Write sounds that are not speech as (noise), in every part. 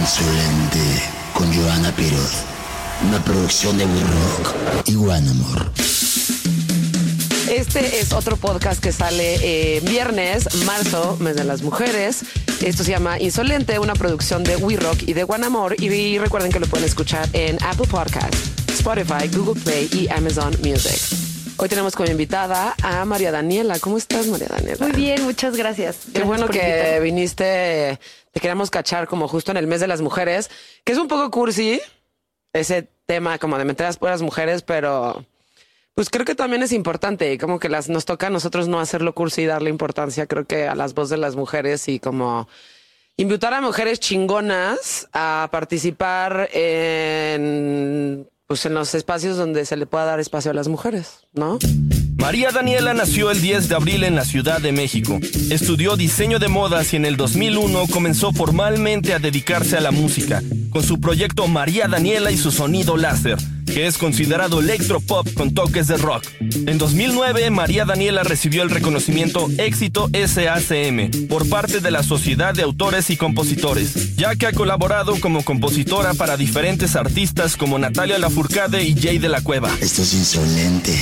Insolente con Joana Piroz. Una producción de We Rock y One Amor. Este es otro podcast que sale eh, viernes, marzo, mes de las mujeres. Esto se llama Insolente, una producción de We Rock y de One Amor. Y recuerden que lo pueden escuchar en Apple Podcast, Spotify, Google Play y Amazon Music. Hoy tenemos como invitada a María Daniela. ¿Cómo estás, María Daniela? Muy bien, muchas gracias. Qué Gracias bueno que invitarme. viniste. Te queríamos cachar como justo en el mes de las mujeres, que es un poco cursi ese tema como de meter a las puras mujeres, pero pues creo que también es importante y como que las nos toca a nosotros no hacerlo cursi y darle importancia, creo que a las voces de las mujeres y como invitar a mujeres chingonas a participar en pues en los espacios donde se le pueda dar espacio a las mujeres, ¿no? María Daniela nació el 10 de abril en la Ciudad de México. Estudió diseño de modas y en el 2001 comenzó formalmente a dedicarse a la música, con su proyecto María Daniela y su sonido láser, que es considerado electropop con toques de rock. En 2009, María Daniela recibió el reconocimiento Éxito SACM por parte de la Sociedad de Autores y Compositores, ya que ha colaborado como compositora para diferentes artistas como Natalia Lafourcade y Jay de la Cueva. Esto es insolente.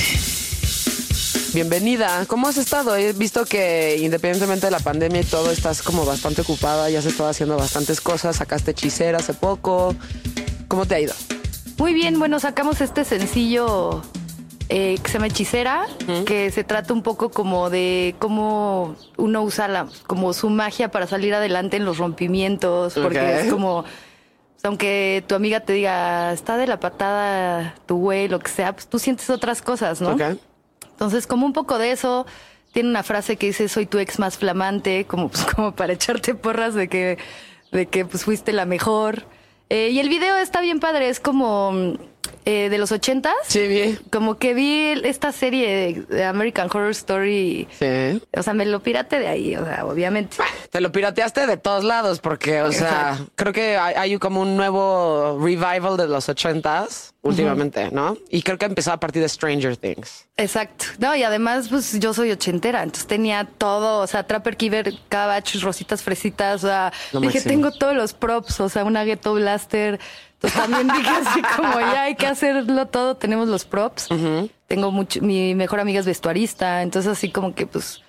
Bienvenida. ¿Cómo has estado? He visto que independientemente de la pandemia y todo, estás como bastante ocupada, ya has estado haciendo bastantes cosas, sacaste hechicera hace poco. ¿Cómo te ha ido? Muy bien, bueno, sacamos este sencillo eh, que se llama Hechicera, que se trata un poco como de cómo uno usa la, como su magia para salir adelante en los rompimientos, porque es como, pues, aunque tu amiga te diga, está de la patada tu güey, lo que sea, pues tú sientes otras cosas, ¿no? Ok. Entonces, como un poco de eso, tiene una frase que dice, soy tu ex más flamante, como, pues, como para echarte porras de que, de que pues, fuiste la mejor. Eh, y el video está bien padre, es como eh, de los ochentas. Sí, vi. Como que vi esta serie de American Horror Story. Sí. O sea, me lo pirate de ahí, o sea, obviamente. Te lo pirateaste de todos lados porque, o sea, creo que hay, hay como un nuevo revival de los ochentas últimamente, ¿no? Y creo que empezó a partir de Stranger Things. Exacto. No, y además, pues yo soy ochentera, entonces tenía todo, o sea, Trapper Keeper, Cabbage, Rositas Fresitas, o sea, Lo dije, máximo. tengo todos los props, o sea, una Ghetto Blaster. Entonces también dije así como ya hay que hacerlo todo, tenemos los props. Tengo mucho, mi mejor amiga es vestuarista, entonces así como que pues...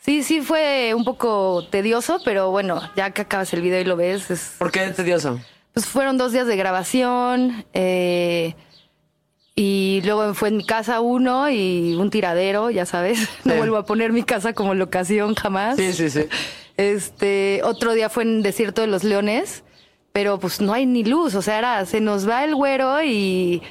Sí, sí fue un poco tedioso, pero bueno, ya que acabas el video y lo ves, es, ¿Por qué tedioso? pues fueron dos días de grabación. eh, y luego fue en mi casa uno y un tiradero, ya sabes. (laughs) No Sí. vuelvo a poner mi casa como locación jamás. Sí, sí, sí. Este, otro día fue en Desierto de los Leones, pero pues no hay ni luz. O sea, era, se nos va el güero y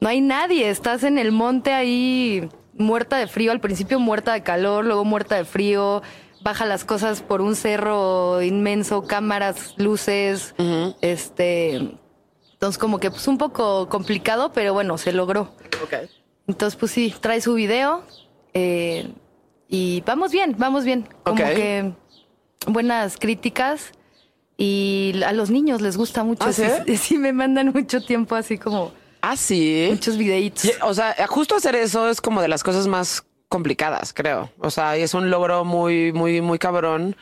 no hay nadie. Estás en el monte ahí muerta de frío, al principio muerta de calor, luego muerta de frío. Baja las cosas por un cerro inmenso, cámaras, luces, este, entonces como que pues un poco complicado, pero bueno, se logró. Ok. Entonces pues sí, trae su video eh, y vamos bien, vamos bien. Como que buenas críticas y a los niños les gusta mucho. ¿Ah, sí? (laughs) sí, sí me mandan mucho tiempo así como Ah, sí. muchos videitos. O sea, justo hacer eso es como de las cosas más complicadas, creo. O sea, y es un logro muy, muy, muy cabrón.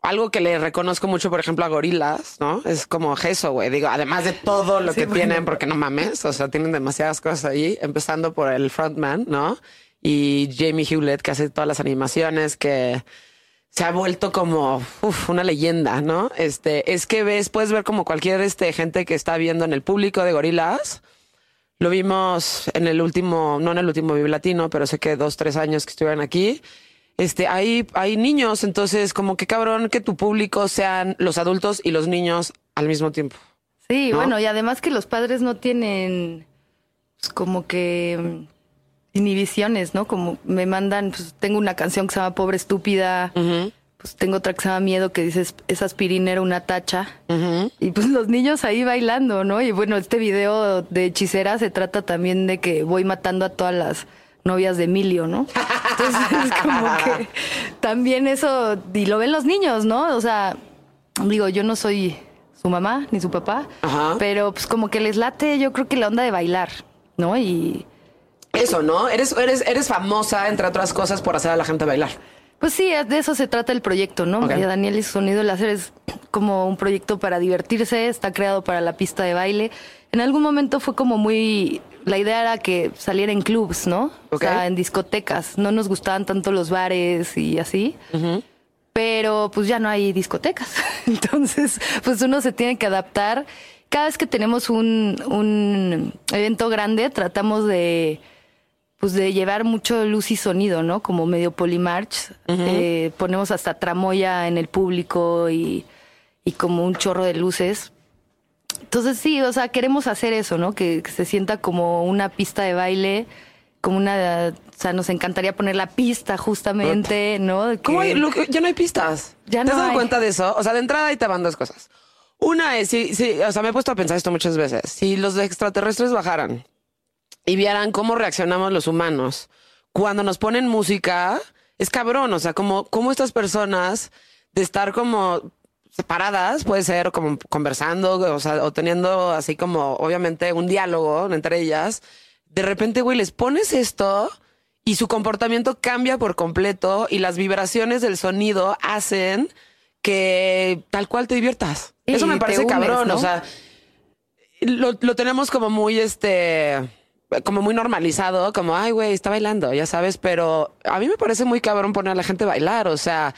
Algo que le reconozco mucho, por ejemplo, a gorilas, ¿no? Es como eso, güey. Digo, además de todo lo Sí, que bueno. tienen, porque no mames, o sea, tienen demasiadas cosas ahí, empezando por el frontman, ¿no? Y Jamie Hewlett, que hace todas las animaciones, que se ha vuelto como uf, una leyenda, ¿no? Este, es que ves, puedes ver como cualquier este, gente que está viendo en el público de gorilas. Lo vimos en el último, no en el último Vive Latino, pero sé que dos, tres años que estuvieron aquí. Este, hay, hay niños, entonces como que cabrón que tu público sean los adultos y los niños al mismo tiempo. Sí, ¿no? bueno, y además que los padres no tienen pues, como que inhibiciones, ¿no? Como me mandan, pues tengo una canción que se llama Pobre Estúpida, pues tengo otra que se llama Miedo que dice es aspirina era una tacha. Y pues los niños ahí bailando, ¿no? Y bueno, este video de hechicera se trata también de que voy matando a todas las novias de Emilio, ¿no? Entonces (laughs) es como que también eso, y lo ven los niños, ¿no? O sea, digo, yo no soy su mamá ni su papá, Ajá. pero pues como que les late, yo creo que la onda de bailar, ¿no? Y eso, ¿no? Eres, eres, eres famosa, entre otras cosas, por hacer a la gente bailar. Pues sí, de eso se trata el proyecto, ¿no? Ok. María Daniel y su sonido láser es como un proyecto para divertirse, está creado para la pista de baile. En algún momento fue como muy... La idea era que saliera en clubs, ¿no? O sea, en discotecas. No nos gustaban tanto los bares y así. Pero pues ya no hay discotecas. (laughs) Entonces, pues uno se tiene que adaptar. Cada vez que tenemos un, un evento grande, tratamos de pues de llevar mucho luz y sonido, ¿no? Como medio polymarch. Eh, ponemos hasta tramoya en el público y, y como un chorro de luces. Entonces sí, o sea, queremos hacer eso, ¿no? Que, que se sienta como una pista de baile, como una, o sea, nos encantaría poner la pista justamente, ¿no? ¿Cómo hay- ya no hay pistas? Ya ¿Te has dado hay. cuenta de eso? O sea, de entrada ahí te van dos cosas. Una es, sí, sí, o sea, me he puesto a pensar esto muchas veces. Si los extraterrestres bajaran y vieran cómo reaccionamos los humanos cuando nos ponen música, es cabrón. O sea, como, como estas personas de estar como separadas, puede ser como conversando, o sea, o teniendo así como, obviamente, un diálogo entre ellas. De repente, güey, les pones esto y su comportamiento cambia por completo y las vibraciones del sonido hacen que tal cual te diviertas. Sí, Eso me parece cabrón. ¿no? O sea, lo, lo tenemos como muy este como muy normalizado, como ay güey, está bailando, ya sabes, pero a mí me parece muy cabrón poner a la gente a bailar, o sea,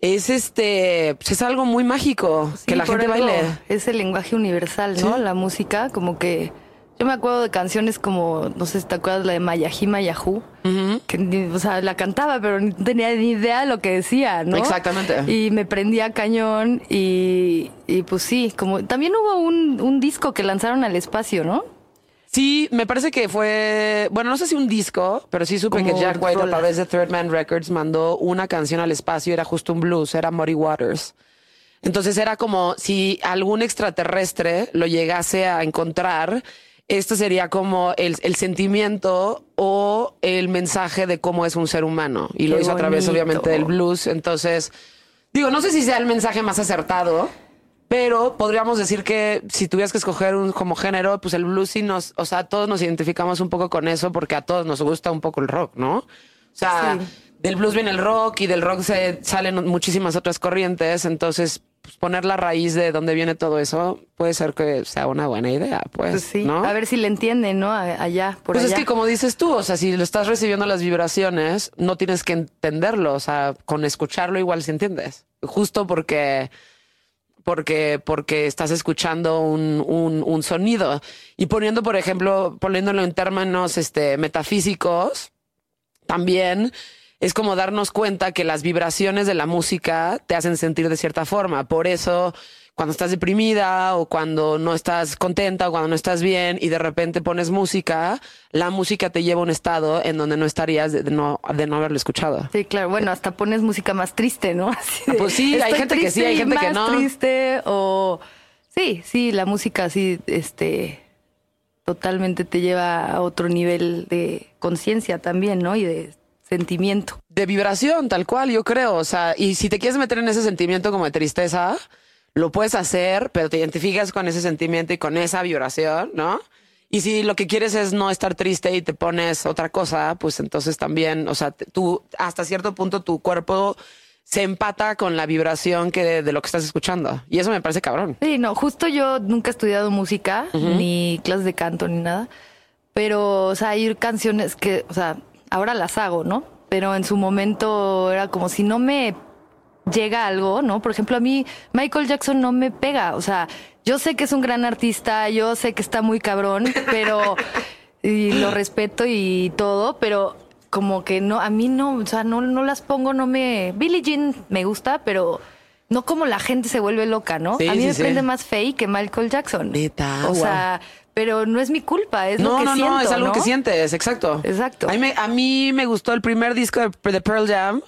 es este, pues es algo muy mágico Sí, que la gente baile. Es el lenguaje universal, ¿no? Sí. La música, como que. Yo me acuerdo de canciones como, no sé si te acuerdas, la de Mayajima Yahoo, que ni- o sea, la cantaba, pero no tenía ni idea de lo que decía, ¿no? Exactamente. Y me prendía cañón y, y pues sí, como también hubo un, un disco que lanzaron al espacio, ¿no? Sí, me parece que fue, bueno, no sé si un disco, pero sí supe Como que Jack White a través de Third Man Records mandó una canción al espacio, era justo un blues, era Muddy Waters. Entonces era como si algún extraterrestre lo llegase a encontrar, esto sería como el, el sentimiento o el mensaje de cómo es un ser humano. Y lo hizo a través, obviamente, del blues. Entonces, digo, no sé si sea el mensaje más acertado, pero podríamos decir que si tuvieras que escoger un como género, pues el blues sí nos, o sea, todos nos identificamos un poco con eso porque a todos nos gusta un poco el rock, ¿no? O sea, Sí. del blues viene el rock y del rock se salen muchísimas otras corrientes, entonces pues, poner la raíz de dónde viene todo eso puede ser que sea una buena idea, pues, Pues sí, ¿no? a ver si le entienden, ¿no? Allá, por pues allá. es que como dices tú, o sea, si lo estás recibiendo las vibraciones, no tienes que entenderlo, o sea, con escucharlo igual si entiendes. Justo porque porque porque estás escuchando un, un, sonido y poniendo, por ejemplo, poniéndolo en términos este metafísicos, también es como darnos cuenta que las vibraciones de la música te hacen sentir de cierta forma. Por eso, cuando estás deprimida o cuando no estás contenta o cuando no estás bien y de repente pones música, la música te lleva a un estado en donde no estarías de, no, de no haberlo escuchado. Sí, claro. Bueno, hasta pones música más triste, ¿no? (laughs) Así de, Pues sí, hay gente que sí, hay gente que más no. triste o... Sí, sí, la música sí, este... Totalmente te lleva a otro nivel de conciencia también, ¿no? Y de sentimiento. de vibración, tal cual, yo creo. O sea, y si te quieres meter en ese sentimiento como de tristeza, lo puedes hacer, pero te identificas con ese sentimiento y con esa vibración, ¿no? Y si lo que quieres es no estar triste y te pones otra cosa, pues entonces también, o sea, tú hasta cierto punto tu cuerpo se empata con la vibración que de, de lo que estás escuchando. Y eso me parece cabrón. Sí, no, justo yo nunca he estudiado música, ni clases de canto, ni nada. Pero, o sea, hay canciones que, o sea, ahora las hago, ¿no? Pero en su momento era como si no me llega algo, ¿no? Por ejemplo, a mí Michael Jackson no me pega. O sea, yo sé que es un gran artista, yo sé que está muy cabrón, pero (laughs) y lo respeto y todo, pero como que no, a mí no, o sea, no, no las pongo, no me. Billie Jean me gusta, pero no como la gente se vuelve loca, ¿no? Sí, a mí sí, me sí. prende más Faye que Michael Jackson. Neta, O wow. sea, pero no es mi culpa, es lo No, que no, siento. no, es algo ¿no? que sientes, exacto. Exacto. A mí, me, a mí me gustó el primer disco de, de Pearl Jam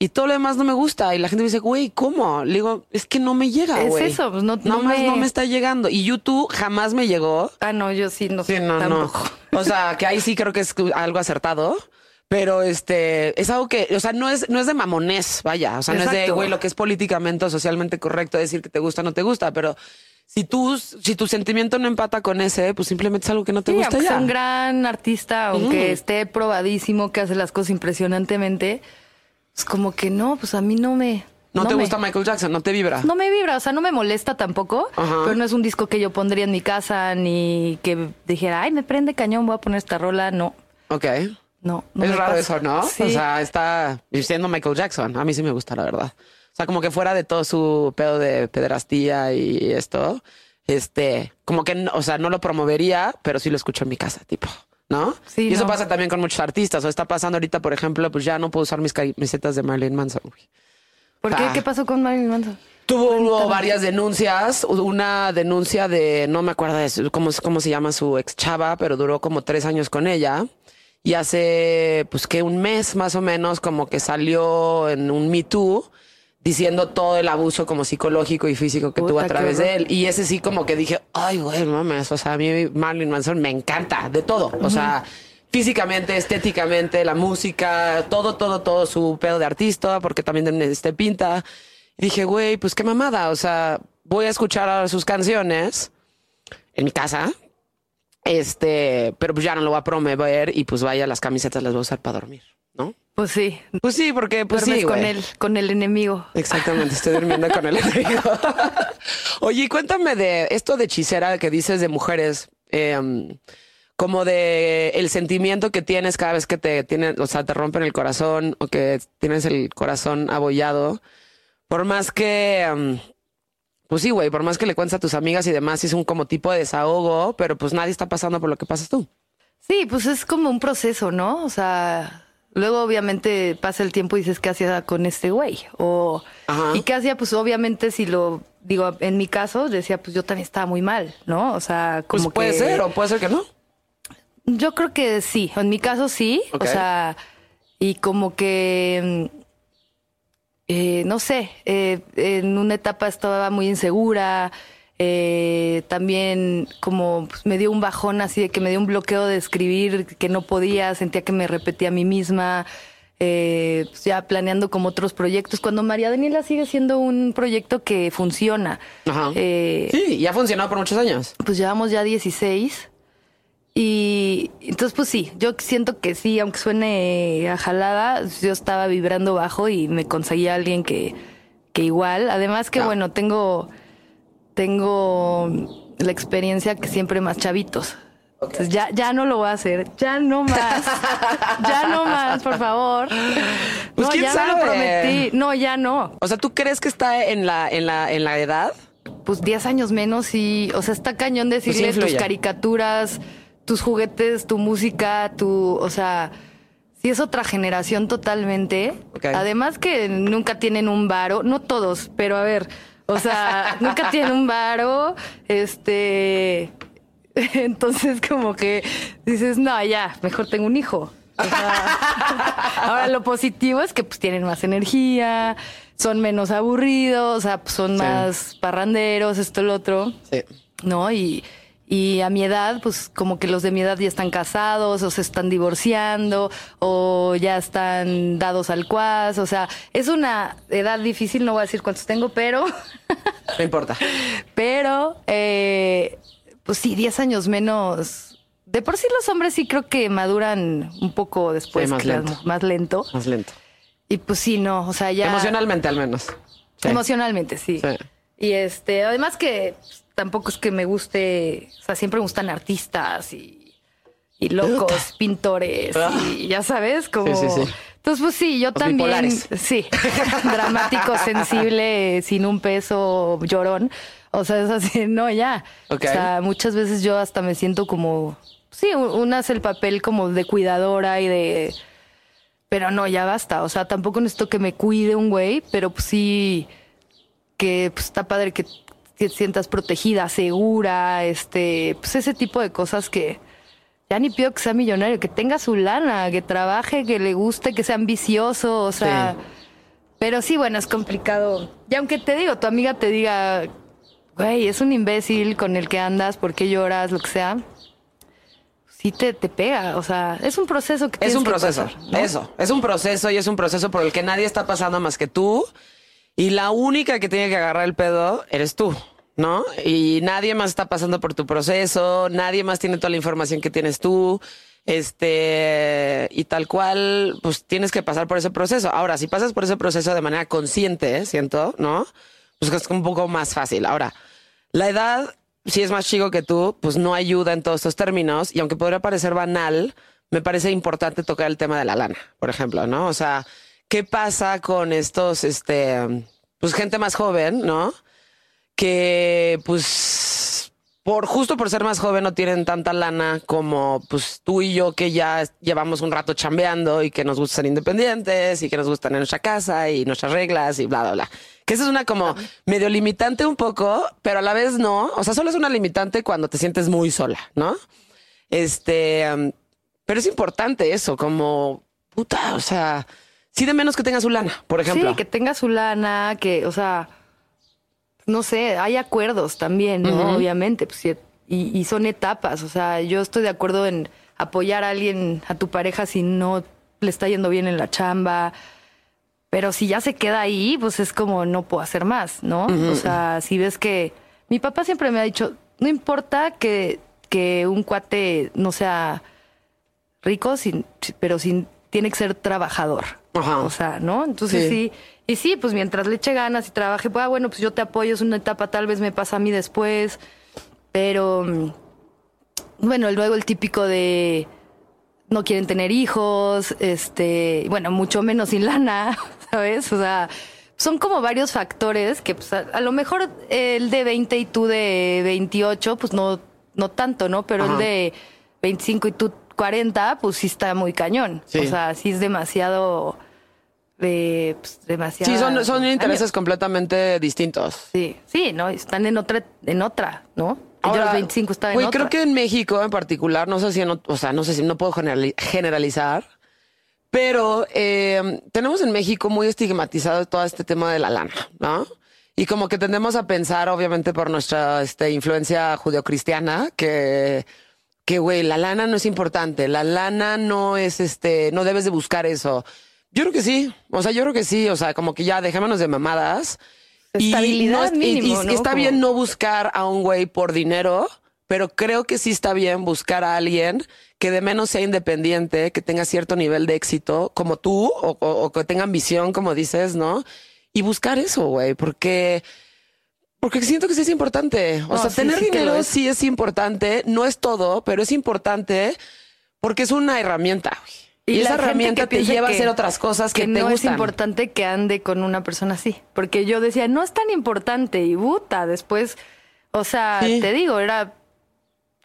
y todo lo demás no me gusta. Y la gente me dice, güey, ¿cómo? Le digo, es que no me llega, Es güey. eso, pues, no- no me- no me está llegando. Y YouTube jamás me llegó. Ah, no, yo sí no. Sí, no, tampoco. no. O sea, que ahí sí creo que es algo acertado. Pero este es algo que, o sea, no es, no es de mamonés, vaya. O sea, no es de, güey, lo que es políticamente o socialmente correcto decir que te gusta o no te gusta. Pero si tú, si tu sentimiento no empata con ese, pues simplemente es algo que no te Sí, gusta ya. un gran artista, aunque esté probadísimo, que hace las cosas impresionantemente, es como que no, pues a mí no me. No, te me- gusta Michael Jackson, no te vibra. No me vibra, o sea, no me molesta tampoco, Ajá. pero no es un disco que yo pondría en mi casa ni que dijera, ay, me prende cañón, voy a poner esta rola. No, Ok. no. no es raro pasa. eso, ¿no? Sí. O sea, está diciendo Michael Jackson. A mí sí me gusta, la verdad. O sea, como que fuera de todo su pedo de pederastía y esto, este, como que, o sea, no lo promovería, pero sí lo escucho en mi casa, tipo, ¿no? Sí, y eso no. pasa también con muchos artistas. O está pasando ahorita, por ejemplo, pues ya no puedo usar mis camisetas de Marilyn Manson. güey. ¿Por qué? Ah. ¿Qué pasó con Marilyn Manson? Tuvo varias denuncias, una denuncia de, no me acuerdo de cómo, cómo se llama su ex chava, pero duró como tres años con ella. Y hace, pues que un mes más o menos, como que salió en un Me Too diciendo todo el abuso como psicológico y físico que Puta, tuvo a través de él. Y ese sí como que dije, ay, güey, mames, o sea, a mí Marilyn Manson me encanta, de todo. O sea, físicamente, estéticamente, la música, todo, todo, todo su pedo de artista, porque también este pinta. Y dije, güey, pues qué mamada. O sea, voy a escuchar ahora sus canciones en mi casa. Este, pero pues ya no lo voy a promover y pues vaya, las camisetas las voy a usar para dormir. Pues sí, Pues sí, porque pues duermes sí, con él, con el enemigo. Exactamente, estoy durmiendo con el (laughs) enemigo. Oye, y cuéntame de esto de hechicera que dices de mujeres, eh, como de el sentimiento que tienes cada vez que te tienen, o sea, te rompen el corazón o que tienes el corazón abollado. Por más que, um, pues sí, güey, por más que le cuentes a tus amigas y demás, es un como tipo de desahogo, pero pues nadie está pasando por lo que pasas tú. Sí, pues es como un proceso, ¿no? O sea, luego obviamente pasa el tiempo y dices, ¿qué hacía con este güey? O, Ajá. ¿y qué hacía? Pues obviamente si lo, digo, en mi caso, decía, pues yo también estaba muy mal, ¿no? O sea, Pues como puede que... ser o puede ser que no. Yo creo que sí, en mi caso sí, o sea, y como que, eh, no sé, eh, en una etapa estaba muy insegura, eh, también como pues, me dio un bajón así de que me dio un bloqueo de escribir que no podía, sentía que me repetía a mí misma, eh, pues, ya planeando como otros proyectos, cuando María Daniela sigue siendo un proyecto que funciona. Ajá. Eh, Sí, y ha funcionado por muchos años. pues llevamos ya 16. Y entonces, pues sí, yo siento que sí, aunque suene a jalada, yo estaba vibrando bajo y me conseguía alguien que, que igual. Además que, bueno, tengo, tengo la experiencia que siempre más chavitos. Entonces ya, ya no lo voy a hacer, ya no más, (laughs) ya no más, por favor. Pues, no, ¿quién ya me sabe? lo prometí. No, ya no. O sea, ¿tú crees que está en la, en la, en la edad? pues 10 años menos y, o sea, está cañón decirle tus caricaturas, tus juguetes, tu música, tu, o sea, sí es otra generación totalmente. Además que nunca tienen un varo, no todos, pero a ver, o sea, nunca tienen un varo, este, (laughs) entonces como que dices, no, ya, mejor tengo un hijo. O sea, (laughs) ahora lo positivo es que pues tienen más energía, son menos aburridos, o sea, pues, son Sí. más parranderos, esto, lo otro, Sí. ¿no? Y, y a mi edad, pues como que los de mi edad ya están casados o se están divorciando o ya están dados al cuas, o sea, es una edad difícil, no voy a decir cuántos tengo, pero... (laughs) No importa. Pero, eh, pues sí, 10 años menos. De por sí los hombres sí creo que maduran un poco después, Sí, más que lento. más lento. Más lento. Y pues sí, no, o sea, ya... Emocionalmente al menos. Sí. Emocionalmente, sí. Sí. Y este, además que tampoco es que me guste, o sea, siempre me gustan artistas y, y locos, pintores, y ya sabes, como... Sí, sí, sí. Entonces, pues sí, yo Los también, bipolares. sí, (laughs) dramático, sensible, sin un peso, llorón. O sea, es así, (laughs) no, ya. Ok. O sea, muchas veces yo hasta me siento como, sí, una hace el papel como de cuidadora y de... Pero no, ya basta. O sea, tampoco necesito que me cuide un güey, pero pues sí que pues, está padre que te sientas protegida, segura, este, pues ese tipo de cosas que ya ni pido que sea millonario, que tenga su lana, que trabaje, que le guste, que sea ambicioso, o sea, Sí. pero sí, bueno, es complicado. Y aunque te digo, tu amiga te diga, güey, es un imbécil con el que andas, ¿por qué lloras, lo que sea? sí te, te pega. O sea, es un proceso que Es un que proceso, pasar, ¿no? eso, es un proceso y es un proceso por el que nadie está pasando más que tú y la única que tiene que agarrar el pedo eres tú, ¿no? Y nadie más está pasando por tu proceso, nadie más tiene toda la información que tienes tú, este, y tal cual, pues tienes que pasar por ese proceso. Ahora, si pasas por ese proceso de manera consciente, siento, ¿no? Pues es un poco más fácil. Ahora, la edad, si es más chico que tú, pues no ayuda en todos estos términos. Y aunque podría parecer banal, me parece importante tocar el tema de la lana, por ejemplo, ¿no? O sea, ¿qué pasa con estos, este, pues gente más joven, ¿no? Que, pues, por justo por ser más joven no tienen tanta lana como, pues, tú y yo que ya llevamos un rato chambeando y que nos gusta ser independientes y que nos gusta tener nuestra casa y nuestras reglas y bla, bla, bla. Que eso es una como medio limitante un poco, pero a la vez no. O sea, solo es una limitante cuando te sientes muy sola, ¿no? Este, um, pero es importante eso, como puta, o sea, sí de menos que tenga su lana, por ejemplo. Sí, que tenga su lana, que, o sea, no sé, hay acuerdos también, ¿no? Obviamente, pues, y, y son etapas, o sea, yo estoy de acuerdo en apoyar a alguien, a tu pareja, si no le está yendo bien en la chamba, pero si ya se queda ahí, pues es como no puedo hacer más, ¿no? O sea, si ves que mi papá siempre me ha dicho, no importa que, que un cuate no sea rico, sin, pero sin, tiene que ser trabajador. Ajá. O sea, ¿no? Entonces Sí. sí. Y sí, pues mientras le eche ganas y trabaje, pues, ah, bueno, pues yo te apoyo, es una etapa, tal vez me pasa a mí después. Pero, mm, bueno, luego el típico de no quieren tener hijos, este, bueno, mucho menos sin lana, (laughs) ¿sabes? O sea, son como varios factores que pues, a, a lo mejor el de 20 y tú de 28, pues no, no tanto, ¿no? Pero Ajá. el de 25 y tú 40, pues sí está muy cañón. Sí. O sea, sí es demasiado, eh, pues, demasiado. Sí, son, son intereses completamente distintos. Sí, sí, ¿no? Están en otra, en otra, ¿no? Ahora, los 25 estaban en güey, otra. creo que en México en particular, no sé si, en o sea, no sé si no puedo generali- generalizar, pero eh, tenemos en México muy estigmatizado todo este tema de la lana, ¿no? Y como que tendemos a pensar, obviamente por nuestra este, influencia judeocristiana, que, que, güey, la lana no es importante, la lana no es, este, no debes de buscar eso. Yo creo que sí, o sea, yo creo que sí, o sea, como que ya dejémonos de mamadas. Estabilidad es- y- mínimo, y ¿no? está Como- bien no buscar a un güey por dinero, pero creo que sí está bien buscar a alguien que de menos sea independiente, que tenga cierto nivel de éxito, como tú, o, o- o que tenga ambición, como dices, ¿no? Y buscar eso, güey, porque, porque siento que sí es importante. O No, sea, sí, tener sí dinero es. sí es importante, no es todo, pero es importante porque es una herramienta, güey. Y, esa herramienta te lleva a hacer otras cosas que, que te no gustan. es importante que ande con una persona así. Porque yo decía, no es tan importante. Y puta, después, o sea, Sí. te digo, era.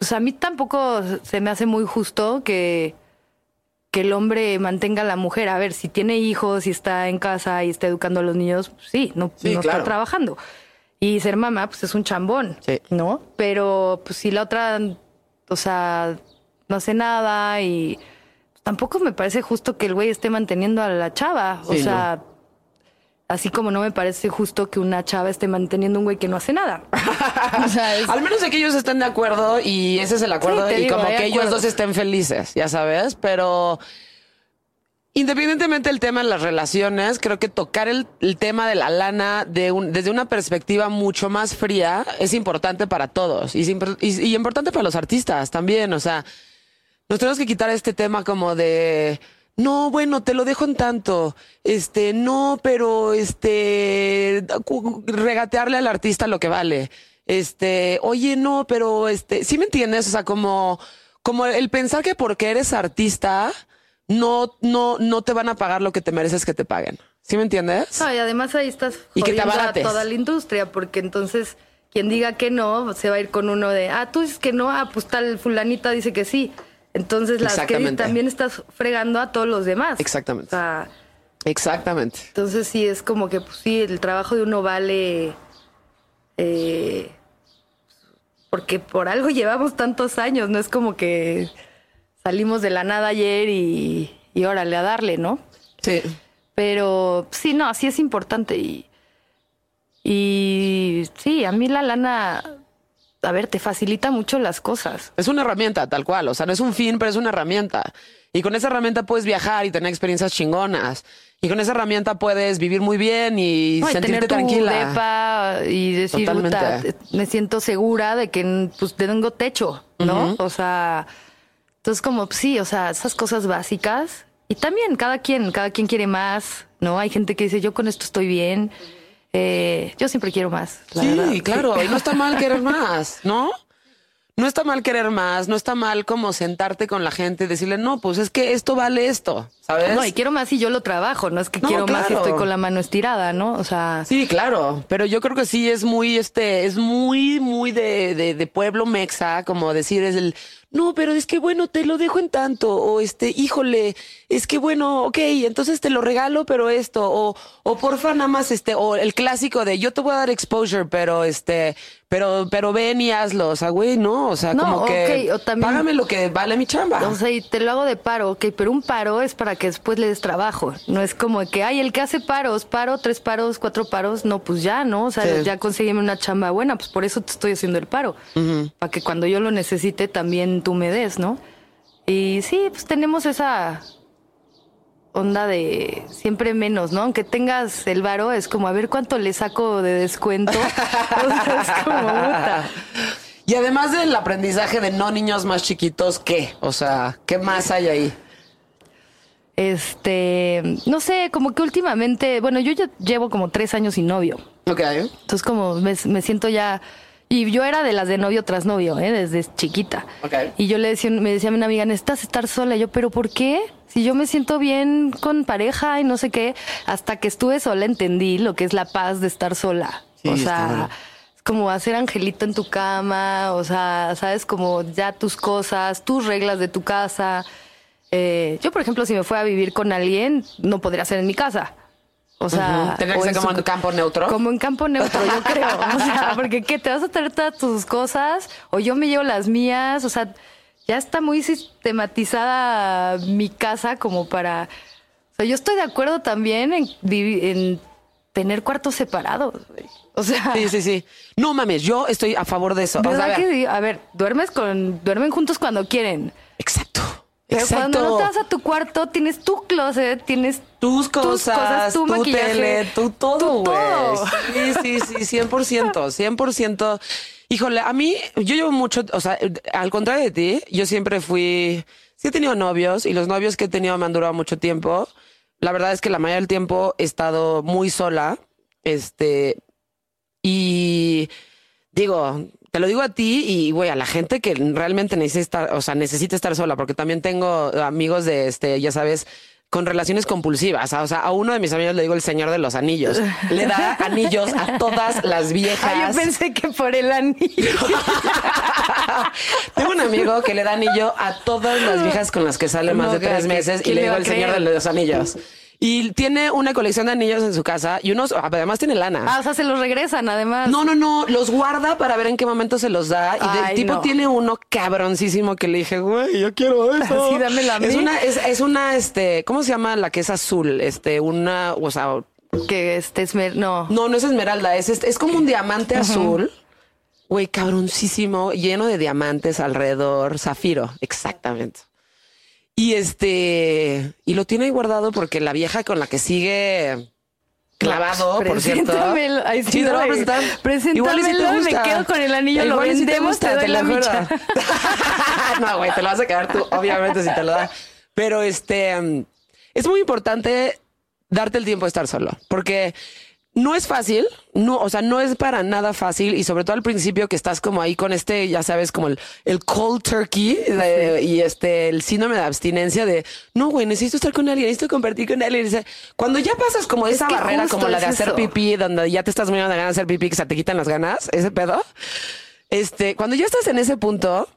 O sea, a mí tampoco se me hace muy justo que, que el hombre mantenga a la mujer. A ver, si tiene hijos y está en casa y está educando a los niños, sí, no, Sí, no claro. está trabajando. Y ser mamá, pues es un chambón, Sí. ¿no? Pero pues si la otra, o sea, no hace nada y tampoco me parece justo que el güey esté manteniendo a la chava. O sea, así como no me parece justo que una chava esté manteniendo a un güey que no hace nada. (laughs) o sea, es- Al menos de que ellos estén de acuerdo y ese es el acuerdo Sí, y digo, como que ellos dos estén felices, ya sabes, pero independientemente del tema de las relaciones, creo que tocar el, el tema de la lana de un- desde una perspectiva mucho más fría es importante para todos y, es impor- y- y importante para los artistas también, o sea, nos tenemos que quitar este tema como de no, bueno, te lo dejo en tanto. Este, no, pero este regatearle al artista lo que vale. Este, oye, no, pero este, ¿sí me entiendes? O sea, como como el pensar que porque eres artista no no no te van a pagar lo que te mereces que te paguen. ¿Sí me entiendes? No, y además ahí estás Y que te a toda la industria, porque entonces quien diga que no, se va a ir con uno de, ah, tú dices que no, ah, pues tal fulanita dice que sí. Entonces las que también estás fregando a todos los demás. Exactamente. O sea, Exactamente. entonces sí es como que, pues sí, el trabajo de uno vale, eh, porque por algo llevamos tantos años, no es como que salimos de la nada ayer y, y órale a darle, ¿no? Sí. Pero sí, no, sí es importante y, y sí, a mí la lana, a ver, te facilita mucho las cosas. Es una herramienta, tal cual. O sea, no es un fin, pero es una herramienta. Y con esa herramienta puedes viajar y tener experiencias chingonas. Y con esa herramienta puedes vivir muy bien y No, y sentirte tener tu tranquila. depa y decir, Totalmente. "Puta, me siento segura de que pues tengo techo, ¿no? O sea, entonces como pues, sí, o sea, esas cosas básicas. Y también cada quien, cada quien quiere más, ¿no? Hay gente que dice, yo con esto estoy bien. Eh, yo siempre quiero más. la Sí, verdad. claro. Y no está mal querer (laughs) más, ¿no? No está mal querer más, no está mal como sentarte con la gente y decirle, no, pues es que esto vale esto, ¿sabes? No, y quiero más y yo lo trabajo, no es que No, quiero más y claro. estoy con la mano estirada, ¿no? O sea, Sí, claro, pero yo creo que sí es muy, este, es muy, muy de, de, de pueblo mexa, como decir es el, no, pero es que bueno, te lo dejo en tanto, o este, híjole, es que bueno, ok, entonces te lo regalo, pero esto, o, o porfa nada más, este, o el clásico de yo te voy a dar exposure, pero este, pero, pero ven y hazlo, o sea, güey, no, o sea, No, como que, o también- págame lo que vale mi chamba. O sea, y te lo hago de paro, ok, pero un paro es para que después le des trabajo. No es como que, ay, el que hace paros, paro, tres paros, cuatro paros, no, pues ya, ¿no? O sea, Sí. ya consígueme una chamba buena, pues por eso te estoy haciendo el paro. Para que cuando yo lo necesite también tú me des, ¿no? Y sí, pues tenemos esa onda de siempre menos, ¿no? Aunque tengas el varo, es como a ver cuánto le saco de descuento. (laughs) O sea, es como puta. Y además del aprendizaje de no niños más chiquitos, ¿qué? O sea, ¿qué más hay ahí? Este, no sé, como que últimamente, bueno, yo ya llevo como tres años sin novio. Ok. Entonces como me, me siento ya... Y yo era de las de novio tras novio, ¿eh? desde chiquita. Ok. Y yo le decía, me decía a una amiga, necesitas estar sola. Y yo, ¿pero por qué? Si yo me siento bien con pareja y no sé qué. Hasta que estuve sola entendí lo que es la paz de estar sola. Sí, o sea, es como hacer angelito en tu cama, o sea, sabes, como ya tus cosas, tus reglas de tu casa. Eh, yo, por ejemplo, si me fuera a vivir con alguien, no podría ser en mi casa. O sea. Tendría que ser como su- en campo neutro. Como en campo neutro, yo creo. O sea, (laughs) porque ¿qué? ¿Te vas a traer todas tus cosas? O yo me llevo las mías. O sea, ya está muy sistematizada mi casa como para... O sea, yo estoy de acuerdo también en, en tener cuartos separados. güey. O sea, Sí, sí, sí. No mames, yo estoy a favor de eso. O sea, ¿verdad a ver, que sí? A ver, duermes con... Duermen juntos cuando quieren. Exacto. Pero Exacto. cuando no te vas a tu cuarto, tienes tu closet, tienes tus cosas, tu tu, maquillaje, tele, tu todo, güey. Sí, sí, sí, 100%, 100%. (laughs) Híjole, a mí, yo llevo mucho, o sea, al contrario de ti, yo siempre fui, sí he tenido novios y los novios que he tenido me han durado mucho tiempo. La verdad es que la mayoría del tiempo he estado muy sola, este, y digo, te lo digo a ti y güey, a la gente que realmente necesita estar, o sea, necesita estar sola, porque también tengo amigos de este, ya sabes, con relaciones compulsivas. O sea, a uno de mis amigos le digo el señor de los anillos. Le da (laughs) anillos a todas las viejas. Ay, yo pensé que por el anillo. (laughs) Tengo un amigo que le da anillo a todas las viejas con las que sale más No, de tres ¿qué- meses y le digo el señor de los anillos. Y tiene una colección de anillos en su casa y unos, además tiene lana. Ah, o sea, se los regresan además. No, no, no, los guarda para ver en qué momento se los da. Y Ay, tipo no. tiene uno cabroncísimo que le dije, güey, yo quiero eso. Sí, dámelo a Es mí. una, es, es una, este, ¿cómo se llama la que es azul? Este, una, o sea, Que este esmer... No. no, no es esmeralda, es, este- es como un diamante azul. Güey, cabroncísimo, lleno de diamantes alrededor, zafiro, exactamente. Y este, y lo tiene ahí guardado porque la vieja con la que sigue clavado, por cierto. Ay, sí, te lo voy a presentar. Igual y si te me gusta. quedo con el anillo, lo Igual y si te vendemos, gusta, te te la lo (laughs) no, güey, te lo vas a quedar tú, obviamente, si te lo da. Pero este, es muy importante darte el tiempo de estar solo, porque no es fácil, no, o sea, no es para nada fácil y sobre todo al principio que estás como ahí con este, ya sabes, como el, el cold turkey de- y este, el síndrome de abstinencia de, no, güey, necesito estar con alguien, necesito compartir con alguien. Cuando ya pasas como esa barrera, como la de hacer eso. pipí, donde ya te estás muriendo de ganas de hacer pipí, que se te quitan las ganas, ese pedo. Este, cuando ya estás en ese punto,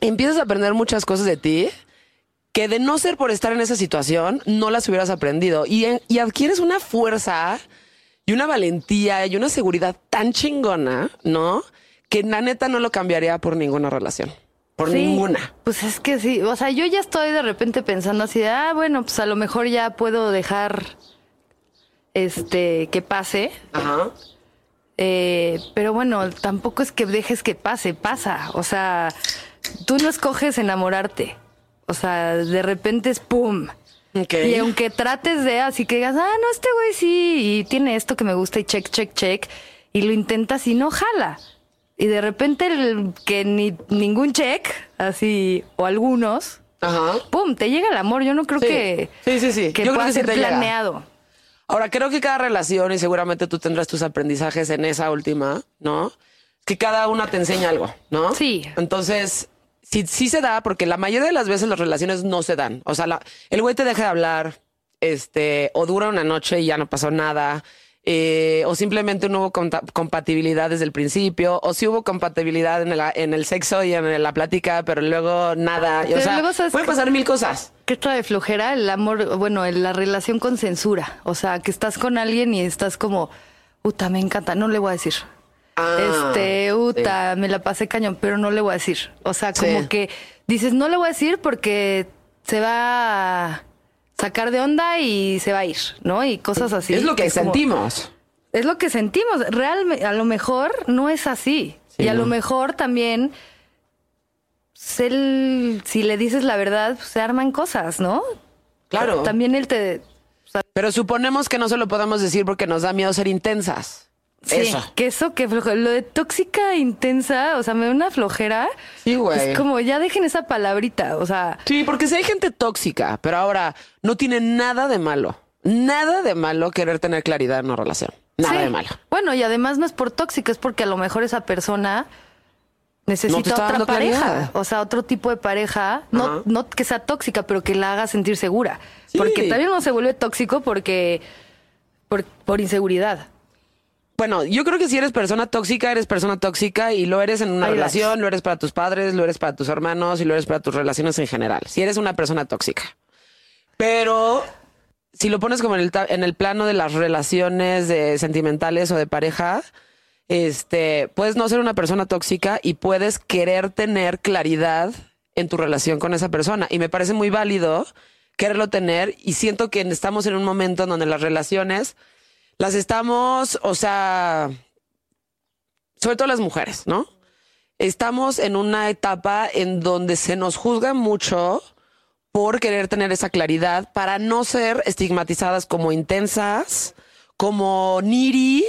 empiezas a aprender muchas cosas de ti que de no ser por estar en esa situación, no las hubieras aprendido. Y, en- y adquieres una fuerza y una valentía y una seguridad tan chingona, ¿no? Que la neta no lo cambiaría por ninguna relación. Por Sí, ninguna. Pues es que sí, o sea, yo ya estoy de repente pensando así de, ah, bueno, pues a lo mejor ya puedo dejar este que pase. Ajá. Eh, pero bueno, tampoco es que dejes que pase, pasa. O sea, tú no escoges enamorarte. O sea, de repente es pum. Y aunque trates de así que digas, ah, no, este güey sí, y tiene esto que me gusta y check, check, check, y lo intentas y no jala. Y de repente el que ni ningún check, así, o algunos, Ajá. pum, te llega el amor. Yo no creo Sí. que, Sí, sí, sí. que Yo creo pueda sí ser llega. planeado. Ahora, creo que cada relación, y seguramente tú tendrás tus aprendizajes en esa última, ¿no? Que cada una te enseña algo, ¿no? Sí. Entonces, sí, sí se da, porque la mayoría de las veces las relaciones no se dan. O sea, la- el güey te deja de hablar, este, o dura una noche y ya no pasó nada. eh, o simplemente no hubo compatibilidad desde el principio, o sí hubo compatibilidad en el, en el sexo y en la plática, pero luego nada. Y, o Pero sea, luego, ¿sabes pueden pasar mil cosas. ¿Qué trae flojera? El amor, bueno, la relación con censura. O sea, que estás con alguien y estás como, puta, me encanta, no le voy a decir. Ah, este, puta, me la pasé cañón, pero no le voy a decir. O sea, como Sí. que dices, no le voy a decir porque se va a sacar de onda y se va a ir, ¿no? Y cosas así. es lo que como- sentimos. es lo que sentimos. Realmente, a lo mejor no es así. Sí, y a no. lo mejor también, él, si le dices la verdad, pues, se arman cosas, ¿no? Claro. También él te... Pero suponemos que no se lo podemos decir porque nos da miedo ser intensas. Sí, Eso. que eso, que flojo- Lo de tóxica intensa, o sea, me da una flojera. Sí, güey. Es como, ya dejen esa palabrita, o sea... Sí, porque si hay gente tóxica, pero ahora no tiene nada de malo, nada de malo querer tener claridad en una relación. Nada sí. de malo. Bueno, y además no es por tóxica, es porque a lo mejor esa persona necesita otra pareja. claridad. O sea, otro tipo de pareja. No, no que sea tóxica, pero que la haga sentir segura. Sí. Porque también no se vuelve tóxico porque por, por inseguridad. Bueno, yo creo que si eres persona tóxica, eres persona tóxica y lo eres en una relación, lo eres para tus padres, lo eres para tus hermanos y lo eres para tus relaciones en general. Si eres una persona tóxica. Pero si lo pones como en el, en el plano de las relaciones de sentimentales o de pareja, este, puedes no ser una persona tóxica y puedes querer tener claridad en tu relación con esa persona. Y me parece muy válido quererlo tener y siento que estamos en un momento en donde las relaciones las estamos, o sea, sobre todo las mujeres, ¿no? Estamos en una etapa en donde se nos juzga mucho por querer tener esa claridad para no ser estigmatizadas como intensas, como needy,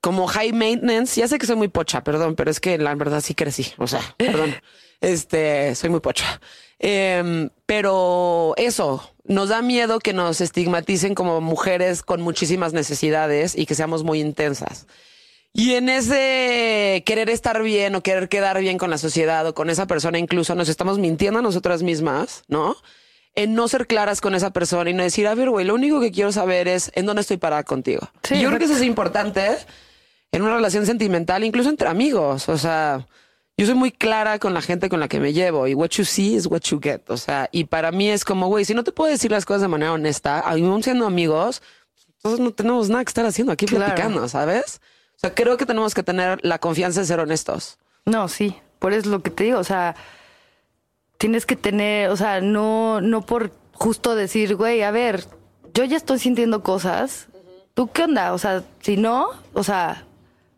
como high maintenance. Ya sé que soy muy pocha, perdón, pero es que la verdad sí crecí. O sea, perdón. (laughs) Este, soy muy pocha. Em, pero eso, nos da miedo que nos estigmaticen como mujeres con muchísimas necesidades y que seamos muy intensas. Y en ese querer estar bien o querer quedar bien con la sociedad o con esa persona, incluso nos estamos mintiendo a nosotras mismas, ¿no? En no ser claras con esa persona y no decir, a ver, güey, lo único que quiero saber es en dónde estoy parada contigo. Sí, yo creo que eso es importante en una relación sentimental, incluso entre amigos. O sea, yo soy muy clara con la gente con la que me llevo y what you see is what you get. O sea, y para mí es como, güey, si no te puedo decir las cosas de manera honesta, aún siendo amigos, entonces no tenemos nada que estar haciendo aquí Claro. platicando, ¿sabes? O sea, creo que tenemos que tener la confianza de ser honestos. No, sí, por eso es lo que te digo, o sea, tienes que tener, o sea, no, no por justo decir, güey, a ver, yo ya estoy sintiendo cosas, ¿tú qué onda? O sea, si no, o sea,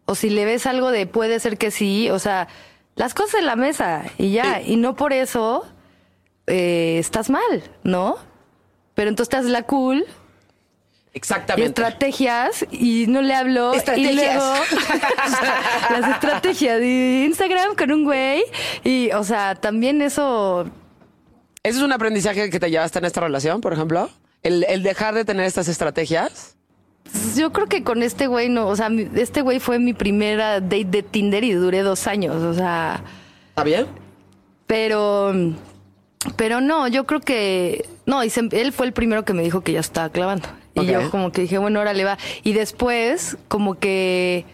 o si le ves algo de puede ser que sí, o sea, las cosas en la mesa y ya, y no por eso eh, estás mal, ¿no? Pero entonces te haces la cool y Exactamente. estrategias y no le hablo y Estrategias. luego (laughs) las estrategias de Instagram con un güey y o sea también eso ¿Ese es un aprendizaje que te llevaste en esta relación, por ejemplo? El, el dejar de tener estas estrategias. Yo creo que con este güey no o sea este güey fue mi primera date de Tinder y duré dos años o sea. ¿Está bien? pero pero no yo creo que no y se- él fue el primero que me dijo que ya estaba clavando. Y yo como que dije bueno ahora le va y después como que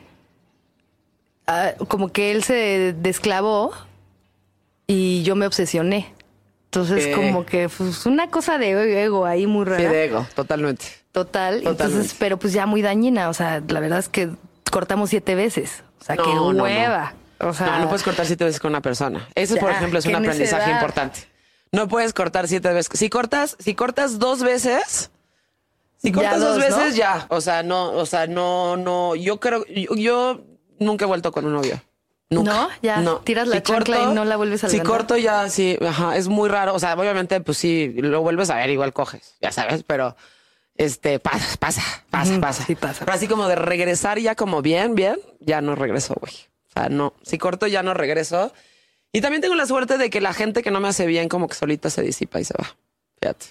ah, como que él se desclavó y yo me obsesioné. Entonces como que pues, una cosa de ego ahí muy Sí, rara. de ego, totalmente. Total Totalmente. entonces pero pues ya muy dañina o sea la verdad es que cortamos siete veces o sea No, que no, no. hueva o sea no, no puedes cortar siete veces con una persona. Eso, por Ya, ejemplo, es un aprendizaje importante. No puedes cortar siete veces. Si cortas, si cortas dos veces, Si cortas dos dos, ¿no? veces, ya. O sea, no, o sea, no, no. Yo creo, yo, yo nunca he vuelto con un novio. Nunca. ¿No? Ya tiras la chancla y no la vuelves a Si corto ya, sí, ajá, es muy raro. O sea, obviamente, pues sí, lo vuelves a ver, igual coges, ya sabes, pero este, pasa, pasa, pasa, pasa. sí pasa. Pero así como de regresar ya como bien, bien, ya no regreso, güey. O sea, no, si corto ya no regreso. Y también tengo la suerte de que la gente que no me hace bien como que solita se disipa y se va. Fíjate.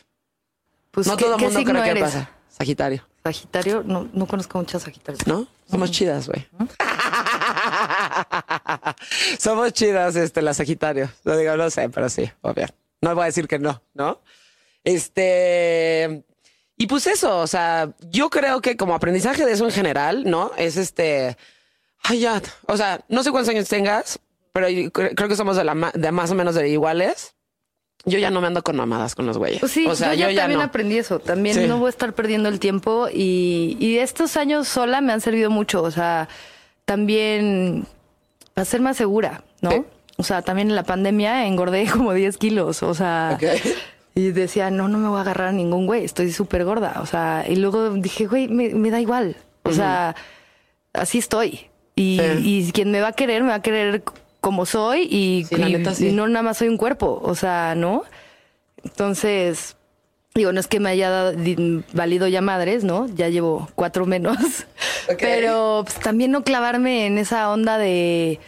Pues, no ¿qué, todo el mundo cree que pasa. Sagitario. Sagitario, no, no conozco muchas Sagitarios. ¿No? Somos chidas, güey. (laughs) Somos chidas, este, las Sagitario. Lo digo, no sé, pero sí, obvio. No voy a decir que no, ¿no? Este. Y pues eso, o sea, yo creo que como aprendizaje de eso en general, ¿no? Es este. Ay, ya. O sea, no sé cuántos años tengas, pero creo que somos de, la, de más o menos de iguales. Yo ya no me ando con mamadas con los güeyes. Sí, o sea, yo, ya también no. aprendí eso. También Sí. no voy a estar perdiendo el tiempo y, y estos años sola me han servido mucho. O sea, también para ser más segura, ¿no? Sí. O sea, también en la pandemia engordé (laughs) como 10 kilos. O sea. Y decía, no, no me voy a agarrar a ningún güey, estoy súper gorda. O sea, y luego dije, güey, me, me da igual. O sea, así estoy. Y, Sí. y quien me va a querer, me va a querer como soy y, Sí, la y- neta, sí. y no nada más soy un cuerpo. O sea, ¿no? Entonces, digo, no es que me haya dado- valido ya madres, ¿no? Ya llevo cuatro menos. Pero pues, también no clavarme en esa onda de...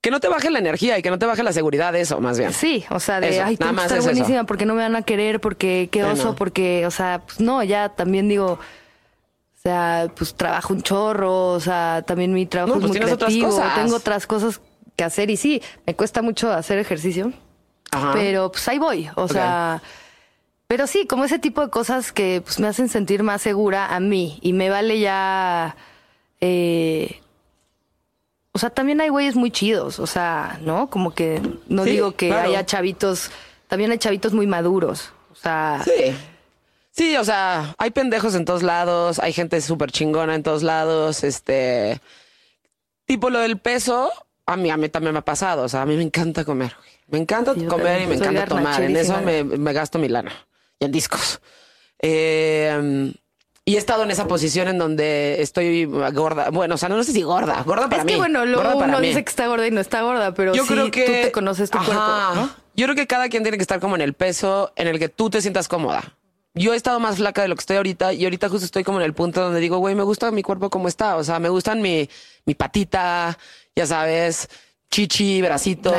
Que no te baje la energía y que no te baje la seguridad, eso, más bien. Sí, o sea, de, Eso, ay, tengo que más estar es eso. buenísima porque no me van a querer, porque qué oso, porque, o sea, pues no, ya también digo, o sea, pues trabajo un chorro, o sea, también mi trabajo No, es pues muy otras creativo, tengo otras cosas que hacer y sí, me cuesta mucho hacer ejercicio, Ajá. pero pues ahí voy, o sea, pero sí, como ese tipo de cosas que pues me hacen sentir más segura a mí y me vale ya, eh, o sea, también hay güeyes muy chidos, o sea, ¿no? Como que no Sí, digo que claro. haya chavitos, también hay chavitos muy maduros, o sea, Sí. Sí, o sea, hay pendejos en todos lados, hay gente súper chingona en todos lados, este... Tipo lo del peso, a mí, a mí también me ha pasado, o sea, a mí me encanta comer. Me encanta yo comer y me encanta tomar, en eso me, me gasto mi lana, y en discos. Eh, y he estado en esa posición en donde estoy gorda, bueno, o sea, no sé si gorda, gorda para es mí. que bueno, luego uno dice que está gorda y no está gorda, pero Yo sí, creo que tú te conoces tu Ajá. cuerpo, ¿no? Yo creo que cada quien tiene que estar como en el peso en el que tú te sientas cómoda. Yo he estado más flaca de lo que estoy ahorita y ahorita justo estoy como en el punto donde digo, güey, me gusta mi cuerpo como está. O sea, me gustan mi, mi patita, ya sabes, chichi, bracito.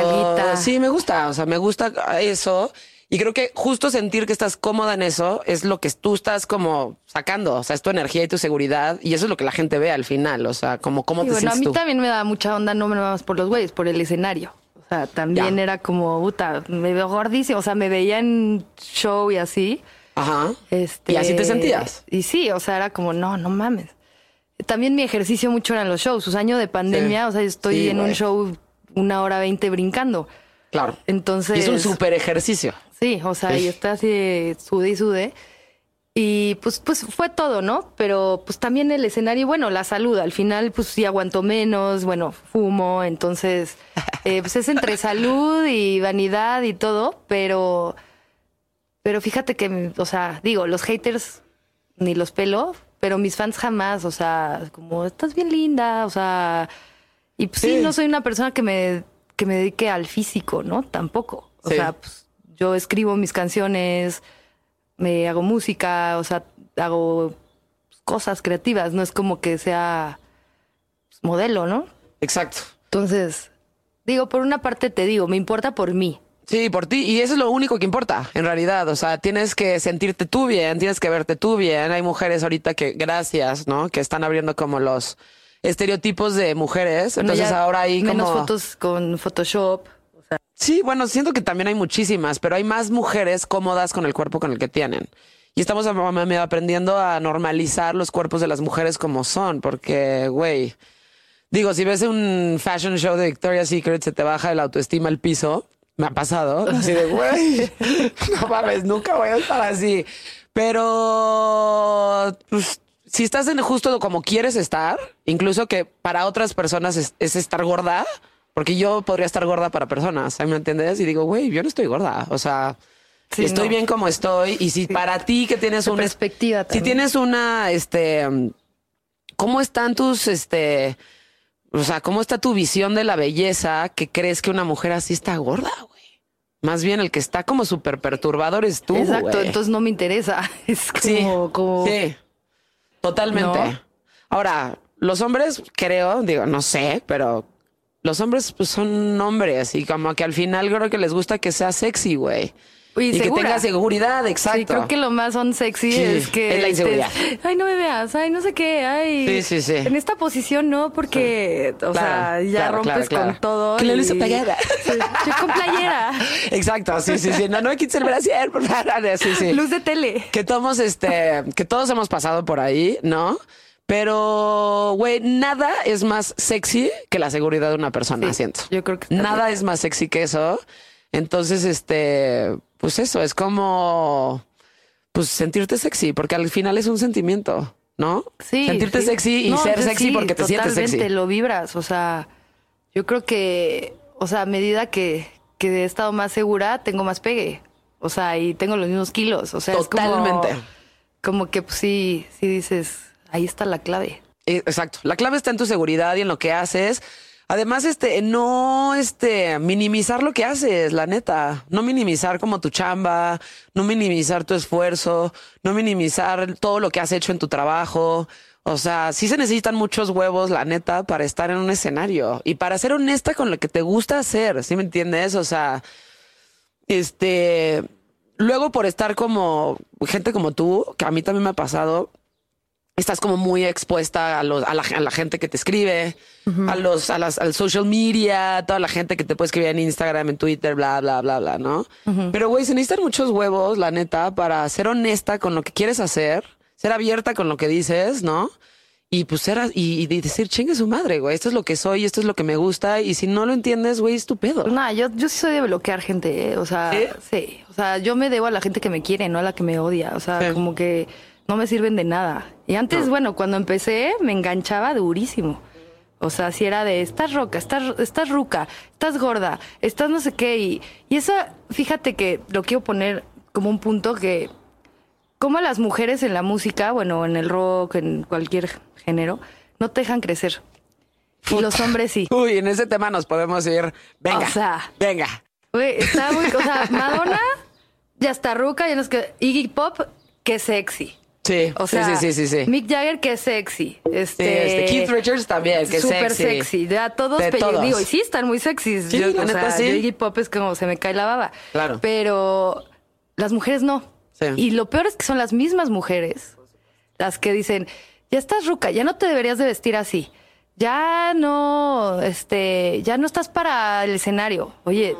Sí, me gusta. O sea, me gusta eso. Y creo que justo sentir que estás cómoda en eso es lo que tú estás como sacando. O sea, es tu energía y tu seguridad. Y eso es lo que la gente ve al final. O sea, como cómo Y te bueno, a sientes mí tú. también me da mucha onda, no me más por los güeyes, por el escenario. O sea, también Ya. era como, puta, me veo gordísima. O sea, me veía en show y así. Ajá. Este, ¿Y así te sentías? Y sí, o sea, era como, no, no mames. También mi ejercicio mucho eran los shows. Sus años de pandemia, Sí. o sea, estoy Sí, en un show una hora veinte brincando. Claro. Entonces. Y es un súper ejercicio. Sí, o sea, y está así de sude y sude. Y pues, pues fue todo, ¿no? Pero pues también el escenario, bueno, la salud. Al final, pues sí aguanto menos, bueno, fumo, entonces, (laughs) eh, pues es entre salud y vanidad y todo, pero, pero fíjate que, o sea, digo, los haters ni los pelo, pero mis fans jamás, o sea, como, estás bien linda, o sea, y pues sí, Sí. no soy una persona que me, que me dedique al físico, ¿no? Tampoco. O Sí. sea, pues, yo escribo mis canciones, me hago música, o sea, hago cosas creativas, no es como que sea pues, modelo, ¿no? Exacto. Entonces, digo, por una parte te digo, me importa por mí. Sí, por ti. Y eso es lo único que importa, en realidad. O sea, tienes que sentirte tú bien, tienes que verte tú bien. Hay mujeres ahorita que, gracias, ¿no? Que están abriendo como los estereotipos de mujeres. Entonces ahora hay menos como... fotos con Photoshop. Sí, bueno, siento que también hay muchísimas, pero hay más mujeres cómodas con el cuerpo con el que tienen. Y estamos aprendiendo a normalizar los cuerpos de las mujeres como son, porque, güey, digo, si ves un fashion show de Victoria's Secret, se te baja el autoestima al piso. Me ha pasado. Así de, güey, (laughs) no mames, nunca voy a estar así. Pero, pues, si estás en justo como quieres estar, incluso que para otras personas es, es estar gorda, porque yo podría estar gorda para personas, ¿ahí ¿me entiendes? Y digo, güey, yo no estoy gorda. O sea, Sí, estoy no. bien como estoy. Y si para ti que tienes una perspectiva si tienes una, este, ¿cómo están tus, este, o sea, cómo está tu visión de la belleza que crees que una mujer así está gorda, güey? Más bien el que está como súper perturbador es tú, Exacto, güey. entonces no me interesa. (laughs) Es como, Sí, como sí, totalmente. ¿No? Ahora, los hombres, creo, digo, no sé, pero los hombres pues, son hombres y como que al final creo que les gusta que sea sexy, güey. Y Y, que tenga seguridad, exacto. Sí, creo que lo más son sexy Sí, es que es la inseguridad. ay, no me veas, ay, no sé qué, ay. Sí, sí, sí. En esta posición no, porque, o sea, ya claro, rompes claro, con todo. Que le hizo playera. Sí, yo con playera. (laughs) Exacto, sí, sí, sí. No, no me quites el brasier, por favor. (laughs) Sí, sí. Luz de tele. Que todos, este, que todos hemos pasado por ahí, ¿no? Pero, güey, nada es más sexy que la seguridad de una persona, Sí, siento. yo creo que Nada bien. es más sexy que eso. Entonces, este, pues eso, es como, pues sentirte sexy, porque al final es un sentimiento, ¿no? Sí. Sentirte sí. sexy y No, ser sexy sí, porque te sientes totalmente, sexy. lo vibras, o sea, yo creo que, o sea, a medida que, que he estado más segura, tengo más pegue. O sea, y tengo los mismos kilos. O sea, Totalmente. es como, como que pues, sí, sí dices, ahí está la clave. Eh, Exacto. La clave está en tu seguridad y en lo que haces. Además, este, no, este, minimizar lo que haces, la neta. No minimizar como tu chamba, no minimizar tu esfuerzo, no minimizar todo lo que has hecho en tu trabajo. O sea, sí se necesitan muchos huevos, la neta, para estar en un escenario y para ser honesta con lo que te gusta hacer. ¿Sí me entiendes? O sea, este, luego por estar como gente como tú, que a mí también me ha pasado, estás como muy expuesta a, los, a, la, a la gente que te escribe, a los, a las, al social media, toda la gente que te puede escribir en Instagram, en Twitter, bla, bla, bla, bla, ¿no? Pero, güey, se necesitan muchos huevos, la neta, para ser honesta con lo que quieres hacer, ser abierta con lo que dices, ¿no? Y pues ser, y, y decir, chingue su madre, güey, esto es lo que soy, esto es lo que me gusta, y si no lo entiendes, güey, es tu pedo. Pues nada, yo, yo sí soy de bloquear gente, ¿eh? o sea, ¿Sí? ¿Sí? o sea, yo me debo a la gente que me quiere, no a la que me odia, o sea, Sí. como que no me sirven de nada. Y antes, bueno, cuando empecé me enganchaba durísimo. O sea, si era de, estás roca, estás, estás ruca, estás gorda, estás no sé qué. Y, y eso, fíjate que lo quiero poner como un punto que, como las mujeres en la música, bueno, en el rock, en cualquier género, no te dejan crecer. Y los hombres sí. Uy, en ese tema nos podemos ir. Venga, O sea, venga. Güey, está muy. O sea, Madonna ya está ruca, ya no es que. Iggy Pop, qué sexy. Sí, O sea, sí, sí, sí, sí. Mick Jagger, qué sexy. Sí, Este, este, Keith Richards también, que Súper sexy. sexy. Ya todos, De todos. digo, y sí están muy sexys. Sí, Yo, la o neta, sea, sí. yo Iggy Pop es como se me cae la baba. Claro. Pero las mujeres no. Sí. Y lo peor es que son las mismas mujeres las que dicen, ya estás ruca, ya no te deberías de vestir así. Ya no, este, ya no estás para el escenario. Oye,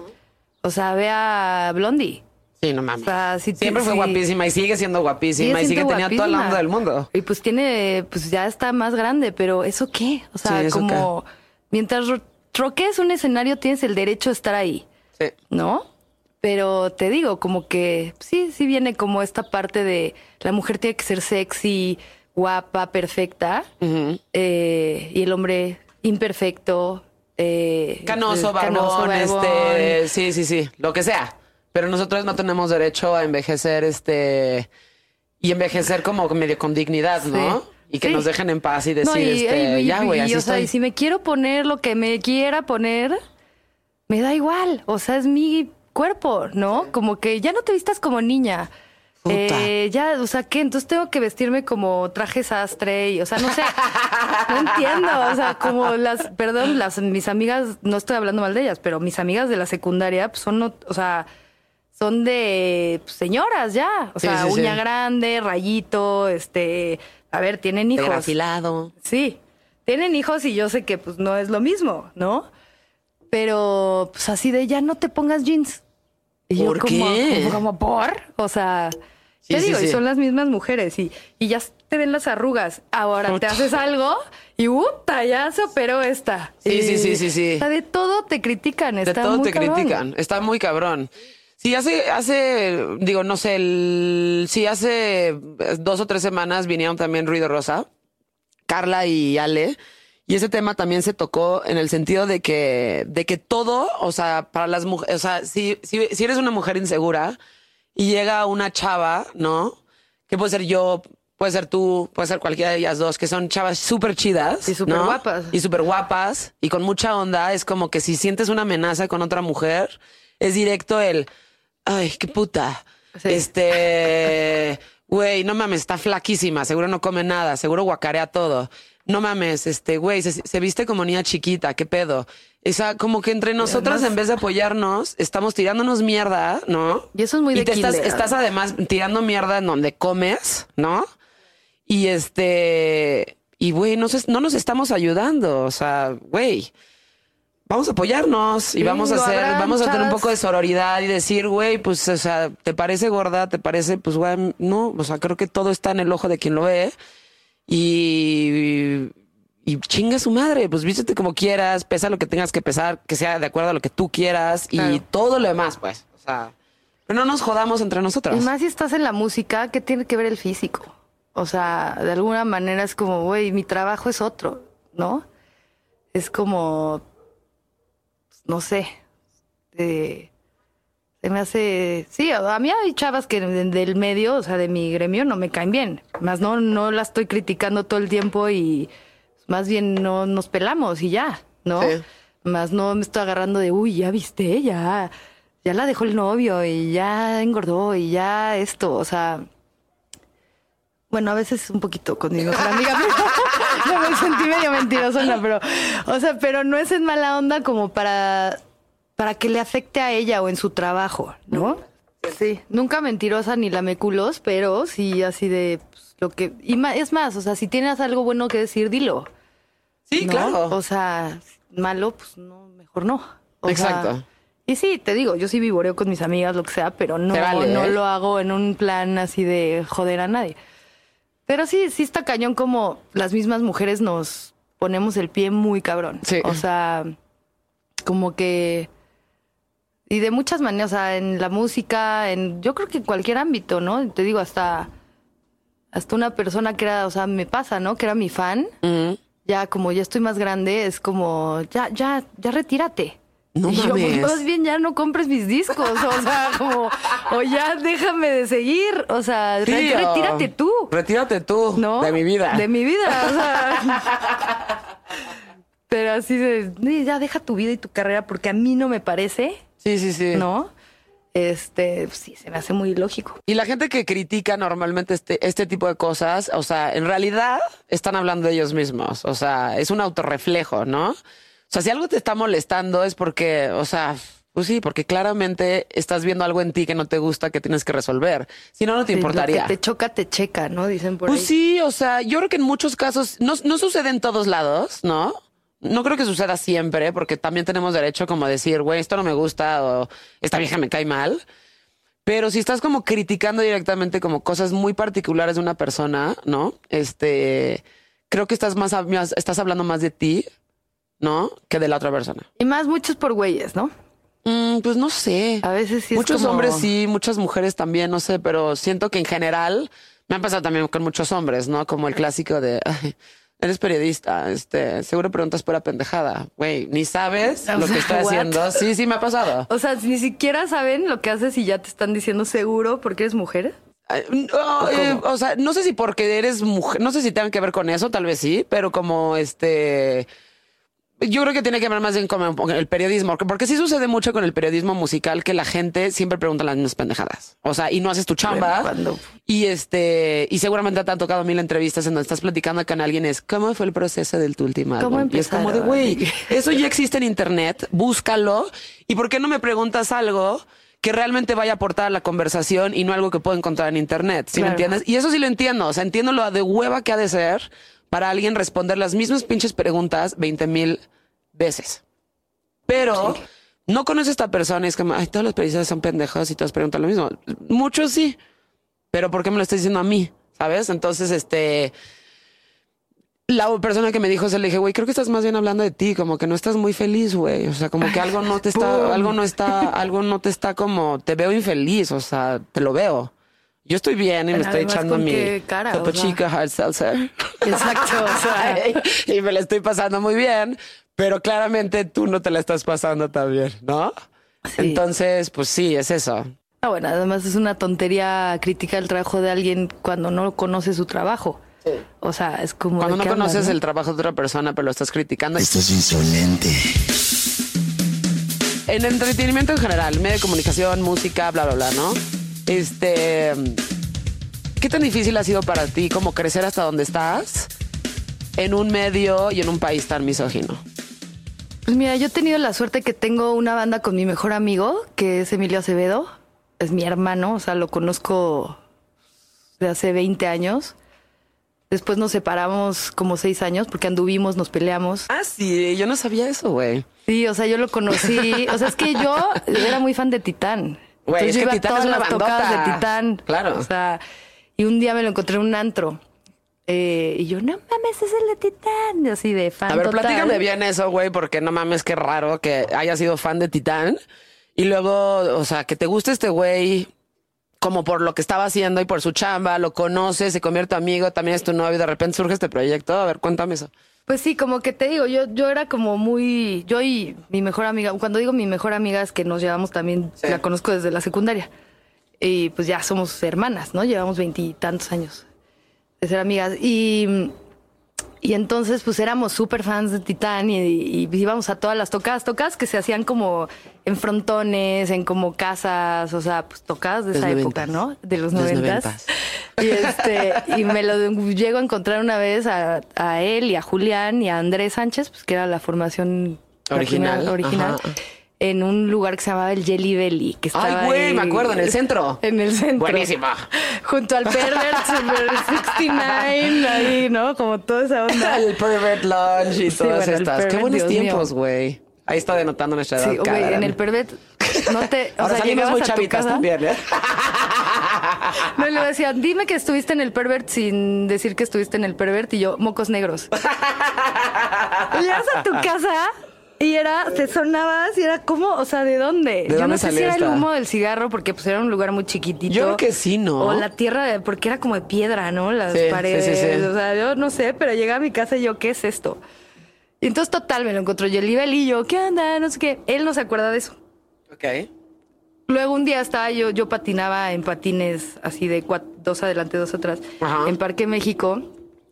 o sea, ve a Blondie. Sí, no mames. O sea, sí, Siempre fue sí. guapísima y sigue siendo guapísima y sigue teniendo el guapísima. mundo del mundo. Y pues tiene, pues ya está más grande, pero ¿eso qué? O sea, Sí, ¿eso como mientras ro- troques un escenario tienes el derecho a estar ahí, Sí. ¿no? Pero te digo, como que sí, sí viene como esta parte de la mujer tiene que ser sexy, guapa, perfecta, eh, y el hombre imperfecto, eh, Canoso, barbón, barbón. este, sí, sí, sí, lo que sea. Pero nosotros no tenemos derecho a envejecer, este, y envejecer como medio con dignidad, ¿no? Sí. Y que Sí. nos dejen en paz y decir, No, y- este, y- ya, güey, y, así o sea, y si me quiero poner lo que me quiera poner, me da igual. O sea, es mi cuerpo, ¿no? Como que ya no te vistas como niña. Eh, ya, o sea, ¿qué? Entonces tengo que vestirme como traje sastre y, o sea, no sé, no entiendo, o sea, como las, perdón, las, mis amigas, no estoy hablando mal de ellas, pero mis amigas de la secundaria, pues son, no- o sea, son de pues, señoras ya, o Sí, sea, sí, sí. uña grande, rayito, este, a ver, tienen hijos. afilado. Sí, tienen hijos y yo sé que pues no es lo mismo, ¿no? Pero pues así de ya no te pongas jeans. Y yo ¿Por como, qué? como, como, por, o sea, te digo, y son las mismas mujeres y, y ya te ven las arrugas. Ahora te haces algo y ¡uta! Ya se operó esta. Sí, Y, sí, sí, sí, sí. O sea, de todo te critican. De Está todo muy te cabrón. critican. Está muy cabrón. Sí, hace, hace, digo, no sé, el, sí, hace dos o tres semanas vinieron también Ruido Rosa, Carla y Ale, y ese tema también se tocó en el sentido de que, de que todo, o sea, para las mujeres, o sea, si, si, si eres una mujer insegura y llega una chava, ¿no? Que puede ser yo, puede ser tú, puede ser cualquiera de ellas dos, que son chavas súper chidas. Y súper ¿no? guapas. Y súper guapas y con mucha onda. Es como que si sientes una amenaza con otra mujer, es directo el, ay, qué puta. Sí. Este, güey, no mames, está flaquísima, seguro no come nada, seguro guacarea todo. No mames, este, güey, se, se viste como niña chiquita, qué pedo. Esa, como que entre nosotras, además- en vez de apoyarnos, estamos tirándonos mierda, ¿no? Y eso es muy y de te estás, estás además tirando mierda en donde comes, ¿no? Y este, y güey, no nos estamos ayudando. O sea, güey, vamos a apoyarnos y Sí, vamos a hacer, vamos a tener un poco de sororidad y decir, güey, pues, o sea, ¿te parece gorda? ¿Te parece? Pues, güey, no, o sea, creo que todo está en el ojo de quien lo ve y, y chinga su madre, pues vístete como quieras, pesa lo que tengas que pesar, que sea de acuerdo a lo que tú quieras y todo lo demás, pues, o sea, pero no nos jodamos entre nosotras. Y más si estás en la música, ¿qué tiene que ver el físico? O sea, de alguna manera es como, güey, mi trabajo es otro, ¿no? Es como, no sé, eh, se me hace, sí, a mí hay chavas que de- del medio, o sea, de mi gremio, no me caen bien. Más no, no la estoy criticando todo el tiempo y más bien no nos pelamos y ya, ¿no? Sí. Más no me estoy agarrando de, uy, ya viste, ya, ya la dejó el novio y ya engordó y ya esto, o sea. Bueno, a veces un poquito con mi mejor amiga, pero (laughs) me sentí medio mentirosona, pero, o sea, pero no es en mala onda como para, para que le afecte a ella o en su trabajo, ¿no? Sí, nunca mentirosa ni lameculos, pero sí así de pues, lo que, y ma- es más, o sea, si tienes algo bueno que decir, dilo. sí, ¿no? claro. O sea, malo, pues no, mejor no. O sea, Exacto. y sí, te digo, yo sí vivoreo con mis amigas, lo que sea, pero no, vale, no ¿eh? lo hago en un plan así de joder a nadie. Pero sí, sí está cañón como las mismas mujeres nos ponemos el pie muy cabrón. Sí. O sea, como que... Y de muchas maneras, o sea, en la música, en yo creo que en cualquier ámbito, ¿no? Te digo, hasta, hasta una persona que era, o sea, me pasa, ¿no? Que era mi fan, ya como ya estoy más grande, es como, ya, ya, ya retírate. No Y yo, pues, más bien ya no compres mis discos, o sea, (laughs) como, o ya déjame de seguir, o sea, retírate tú, Retírate tú ¿no? de mi vida. De mi vida, o sea. (laughs) Pero así de, "Sí, ya deja tu vida y tu carrera porque a mí no me parece, Sí, sí, sí. ¿no? Este, pues, sí, se me hace muy lógico. Y la gente que critica normalmente este, este tipo de cosas, o sea, en realidad están hablando de ellos mismos. O sea, es un autorreflejo, ¿no? O sea, si algo te está molestando es porque, o sea, pues sí, porque claramente estás viendo algo en ti que no te gusta que tienes que resolver. Si no, no te Sí, lo importaría. que te choca, te checa, ¿no? Dicen por Pues ahí. sí, o sea, yo creo que en muchos casos no, no sucede en todos lados, ¿no? No creo que suceda siempre, porque también tenemos derecho como a decir, güey, esto no me gusta o esta vieja me cae mal. Pero si estás como criticando directamente como cosas muy particulares de una persona, ¿no? Este, creo que estás más- estás hablando más de ti, ¿no? Que de la otra persona. Y más muchos por güeyes, ¿no? Mm, pues no sé. A veces sí es muchos como- hombres sí, muchas mujeres también, no sé, pero siento que en general me han pasado también con muchos hombres, ¿no? Como el clásico de, "Ay, eres periodista, este, seguro preguntas pura pendejada, güey, ni sabes O lo que estoy what? haciendo. Sí, sí me ha pasado. O sea, ni siquiera saben lo que haces y ya te están diciendo seguro porque eres mujer. No, eh, o sea, no sé si porque eres mujer, no sé si tengan que ver con eso, tal vez sí, pero como este. Yo creo que tiene que ver más bien con el periodismo, porque sí sucede mucho con el periodismo musical que la gente siempre pregunta las mismas pendejadas. O sea, y no haces tu chamba. Y este, y seguramente te han tocado mil entrevistas en donde estás platicando con alguien es ¿cómo fue el proceso de tu último ¿Cómo álbum? Y es como de güey, eso ya existe en internet, búscalo. ¿Y por qué no me preguntas algo que realmente vaya a aportar a la conversación y no algo que puedo encontrar en internet? ¿Sí me Claro. entiendes? Y eso sí lo entiendo. O sea, entiendo lo de hueva que ha de ser para alguien responder las mismas pinches preguntas 20 mil veces. Pero no conoces a esta persona y es como, ay, todos los periodistas son pendejos y todos preguntan lo mismo. Muchos sí. Pero ¿por qué me lo estás diciendo a mí? ¿Sabes? Entonces, este. La persona que me dijo, se le dije, güey, creo que estás más bien hablando de ti, como que no estás muy feliz, güey. O sea, como que algo no te está, (laughs) algo no está, algo no te está como, te veo infeliz, o sea, te lo veo. Yo estoy bien y me estoy echando ¿con mi cara? Topo O sea. Chica Hard Seltzer. Exacto, o sea. (laughs) y me la estoy pasando muy bien, pero claramente tú no te la estás pasando tan bien, ¿no? Sí. Entonces, pues sí, es eso. Ah, bueno, además es una tontería criticar el trabajo de alguien cuando no conoce su trabajo. O sea, es como... Cuando ¿de no conoces no? el trabajo de otra persona, pero lo estás criticando. Esto es insolente. En entretenimiento en general, medio de comunicación, música, bla, bla, bla, ¿no? Este. ¿Qué tan difícil ha sido para ti como crecer hasta donde estás en un medio y en un país tan misógino? Pues mira, yo he tenido la suerte que tengo una banda con mi mejor amigo, que es Emilio Acevedo. Es mi hermano, o sea, lo conozco de hace 20 años. Después nos separamos como seis años porque anduvimos, nos peleamos. Ah, sí, yo no sabía eso, güey. Sí, o sea, yo lo conocí. O sea, es que yo era muy fan de Titán. Güey, es que Titán todas es una las tocadas bandota. de Titán. Claro. O sea, y un día me lo encontré en un antro. Eh, y yo, no mames, es el de Titán. Y así de fan. A ver, total. platícame bien eso, güey, porque no mames, qué raro que hayas sido fan de Titán. Y luego, o sea, que te guste este güey como por lo que estaba haciendo y por su chamba, lo conoces, se convierte amigo, también es tu novio, de repente surge este proyecto. A ver, cuéntame eso. Pues sí, como que te digo, yo, yo era como muy, yo y mi mejor amiga, cuando digo mi mejor amiga es que nos llevamos también, Sí. la conozco desde la secundaria. Y pues ya somos hermanas, ¿no? Llevamos veintitantos años de ser amigas. Y, y entonces pues éramos súper fans de Titán y, y íbamos a todas las tocadas, tocadas que se hacían como en frontones, en como casas, o sea, pues tocadas de Los esa noventas. época, ¿no? De los noventas. Y este, y me lo llego a encontrar una vez a, a él y a Julián y a Andrés Sánchez, pues que era la formación la Original, primera original, ajá. En un lugar que se llamaba el Jelly Belly, que estaba Ay, güey, me acuerdo, en el centro. (laughs) En el centro. Buenísimo. Junto al Pervert Super (laughs) 69, ahí, ¿no? Como toda esa onda. El Pervert Lunch y Sí, todas bueno, estas. Qué buenos Dios tiempos, güey. Ahí está denotando nuestra edad. Sí, güey, en el Pervert no te, o Ahora sea, salimos muy chavitas también, ¿eh? No, le decían, dime que estuviste en el pervert sin decir que estuviste en el pervert y yo, mocos negros. (laughs) llegas a tu casa y era, te sonabas y era como, o sea, ¿de dónde? yo dónde no sé si era el esta? humo del cigarro porque pues era un lugar muy chiquitito. Yo creo que sí, ¿no? O la tierra, de- porque era como de piedra, ¿no? Las Sí, paredes. sí, sí. O sea, yo no sé, pero llegué a mi casa y yo, ¿qué es esto? Y entonces, total, me lo encontró Jelly Belly y yo, ¿qué onda? No sé qué. Él no se acuerda de eso. Ok. Luego un día estaba yo, yo patinaba en patines así de cuat- dos adelante, dos atrás, Ajá. en Parque México.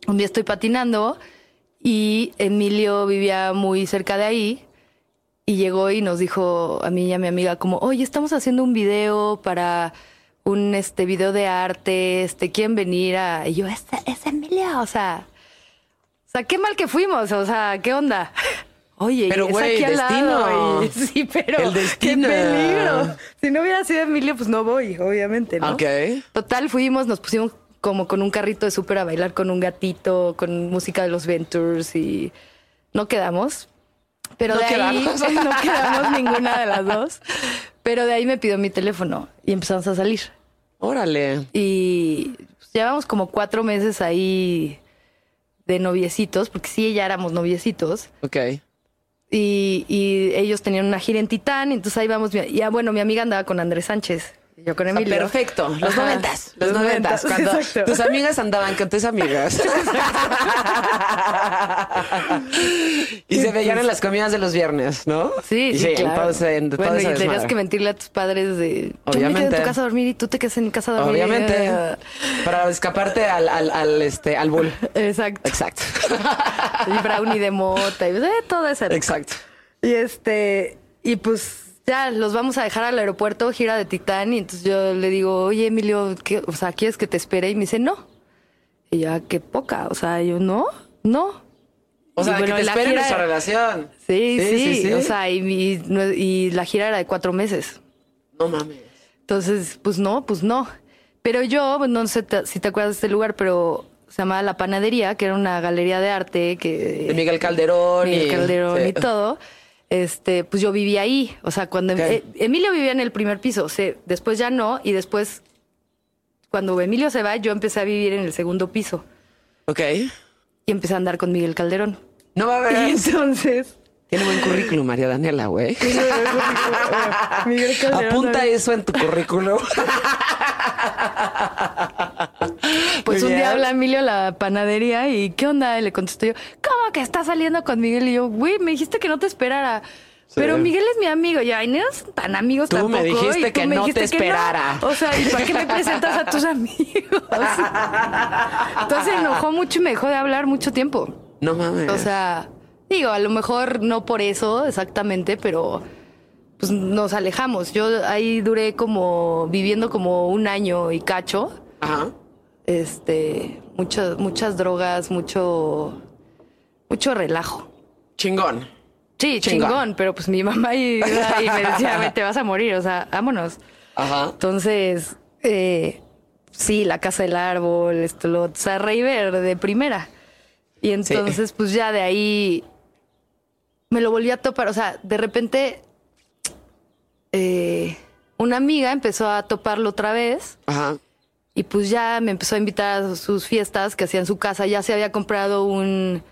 Un día estoy patinando y Emilio vivía muy cerca de ahí y llegó y nos dijo a mí y a mi amiga como, oye, estamos haciendo un video para un este video de arte, este, ¿quieren venir a...? Y yo, es, es Emilio, o sea, o sea, qué mal que fuimos, o sea, ¿qué onda? (laughs) Oye, Pero, es güey, aquí al lado. destino. (laughs) y- sí, pero El destino. qué peligro. Si no hubiera sido Emilio, pues no voy, obviamente, ¿no? Ok. Total, fuimos, nos pusimos como con un carrito de súper a bailar con un gatito, con música de los Ventures y no quedamos. Pero No de ahí quedamos. (laughs) no quedamos ninguna de las dos. Pero de ahí me pidió mi teléfono y empezamos a salir. Órale. Y llevamos como cuatro meses ahí de noviecitos, porque sí, ya éramos noviecitos. Ok. Y, y ellos tenían una gira en Titán, entonces ahí vamos. Y ah, bueno, mi amiga andaba con Andrés Sánchez. Yo con Ah, Emilio. perfecto. Los Ajá. noventas. Los Los noventas. noventas, Cuando exacto. tus amigas andaban con tus amigas. (laughs) y se veían en las comidas de los viernes, ¿no? Sí, Y sí, claro. todo en todo bueno, y tenías que mentirle a tus padres de... Yo me quedo Obviamente. en tu casa a dormir y tú te quedas en mi casa a dormir. Obviamente. Eh, Para escaparte al, al, al, este, al bull. Exacto. Exacto. (laughs) Y brownie de mota y toda esa época. Exacto. Y este, y pues ya los vamos a dejar al aeropuerto, gira de Titán, y entonces yo le digo, oye Emilio, ¿qué, o sea, ¿quieres que te espere? Y me dice, no. Y ya, qué poca, o sea, yo, no, no. O sea, bueno, que te la esperen gira- nuestra relación. Sí, sí, o sea, y, la gira era de cuatro meses. No mames. Entonces, pues no, pues no. Pero yo, no sé si te acuerdas de este lugar, pero se llamaba La Panadería, que era una galería de arte que... De Miguel Calderón. Miguel y, Calderón sí. y todo. Este, pues yo vivía ahí. O sea, cuando Ok. eh, Emilio vivía en el primer piso, se- después ya no, y después, cuando Emilio se va, yo empecé a vivir en el segundo piso Ok. y empecé a andar con Miguel Calderón. No va a (laughs) Y ver. entonces. Tiene buen currículum, María Daniela, güey. Miguel Calderón Apunta eso en tu currículum. (laughs) Pues un día habla Emilio a la panadería y ¿qué onda? Y le contestó yo, ¿cómo que estás saliendo con Miguel? Y yo, güey, me dijiste que no te esperara. Pero Miguel es mi amigo, ya, y no son tan amigos Tú tampoco. me dijiste y tú que me no dijiste te esperara. no. O sea, ¿y para qué me presentas a tus amigos? (laughs) Entonces se enojó mucho y me dejó de hablar mucho tiempo. No mames. O sea, digo, a lo mejor no por eso exactamente, pero pues nos alejamos. Yo ahí duré como viviendo como un año y cacho. Ajá. Este, muchas, muchas drogas, mucho, mucho relajo. Chingón. Sí, Chingón. chingón, pero pues mi mamá iba y (laughs) me decía, "Ve, te vas a morir, o sea, vámonos. Ajá. Entonces, eh, sí, la casa del árbol, esto, lo, o sea, de primera. Y entonces, pues ya de ahí me lo volví a topar. O sea, de repente, eh, una amiga empezó a toparlo otra vez. Ajá. Y pues ya me empezó a invitar a sus fiestas que hacía en su casa. Ya se había comprado un,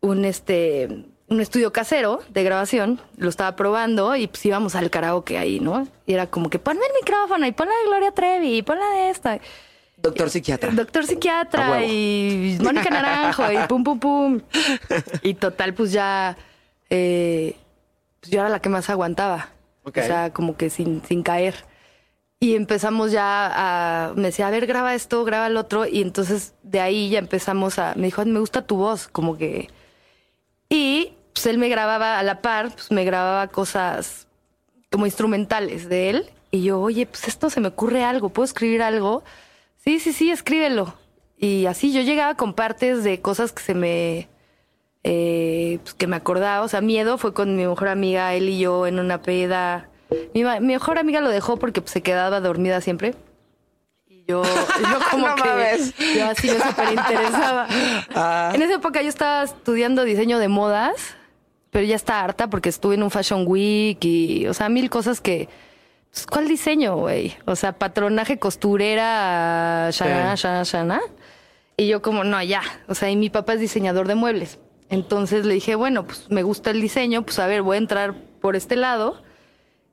un este, un estudio casero de grabación. Lo estaba probando y pues íbamos al karaoke ahí, ¿no? Y era como que ponme el micrófono y ponla de Gloria Trevi y ponla de esta. Doctor psiquiatra. Doctor psiquiatra huevo. y Mónica Naranjo y pum, pum, pum. Y total, pues ya, eh, pues yo era la que más aguantaba. O sea, como que sin, sin caer. Y empezamos ya a, me decía, a ver, graba esto, graba el otro. Y entonces de ahí ya empezamos a, me dijo, me gusta tu voz, como que... Y pues él me grababa a la par, pues me grababa cosas como instrumentales de él. Y yo, oye, pues esto se me ocurre algo, ¿puedo escribir algo? Sí, sí, sí, escríbelo. Y así yo llegaba con partes de cosas que se me... eh, pues que me acordaba. O sea, miedo fue con mi mejor amiga, él y yo en una peda. Mi, mi mejor amiga lo dejó porque pues, se quedaba dormida siempre. Y yo, yo (laughs) como No que... mames. Yo así me súper interesaba. (laughs) Ah. En esa época yo estaba estudiando diseño de modas, pero ya está harta porque estuve en un Fashion Week y, o sea, mil cosas que... pues, ¿Cuál diseño, güey? O sea, patronaje costurera, shana, Sí. shana, shana. Y yo como, no, ya. O sea, y mi papá es diseñador de muebles. Entonces le dije, bueno, pues me gusta el diseño, pues a ver, voy a entrar por este lado.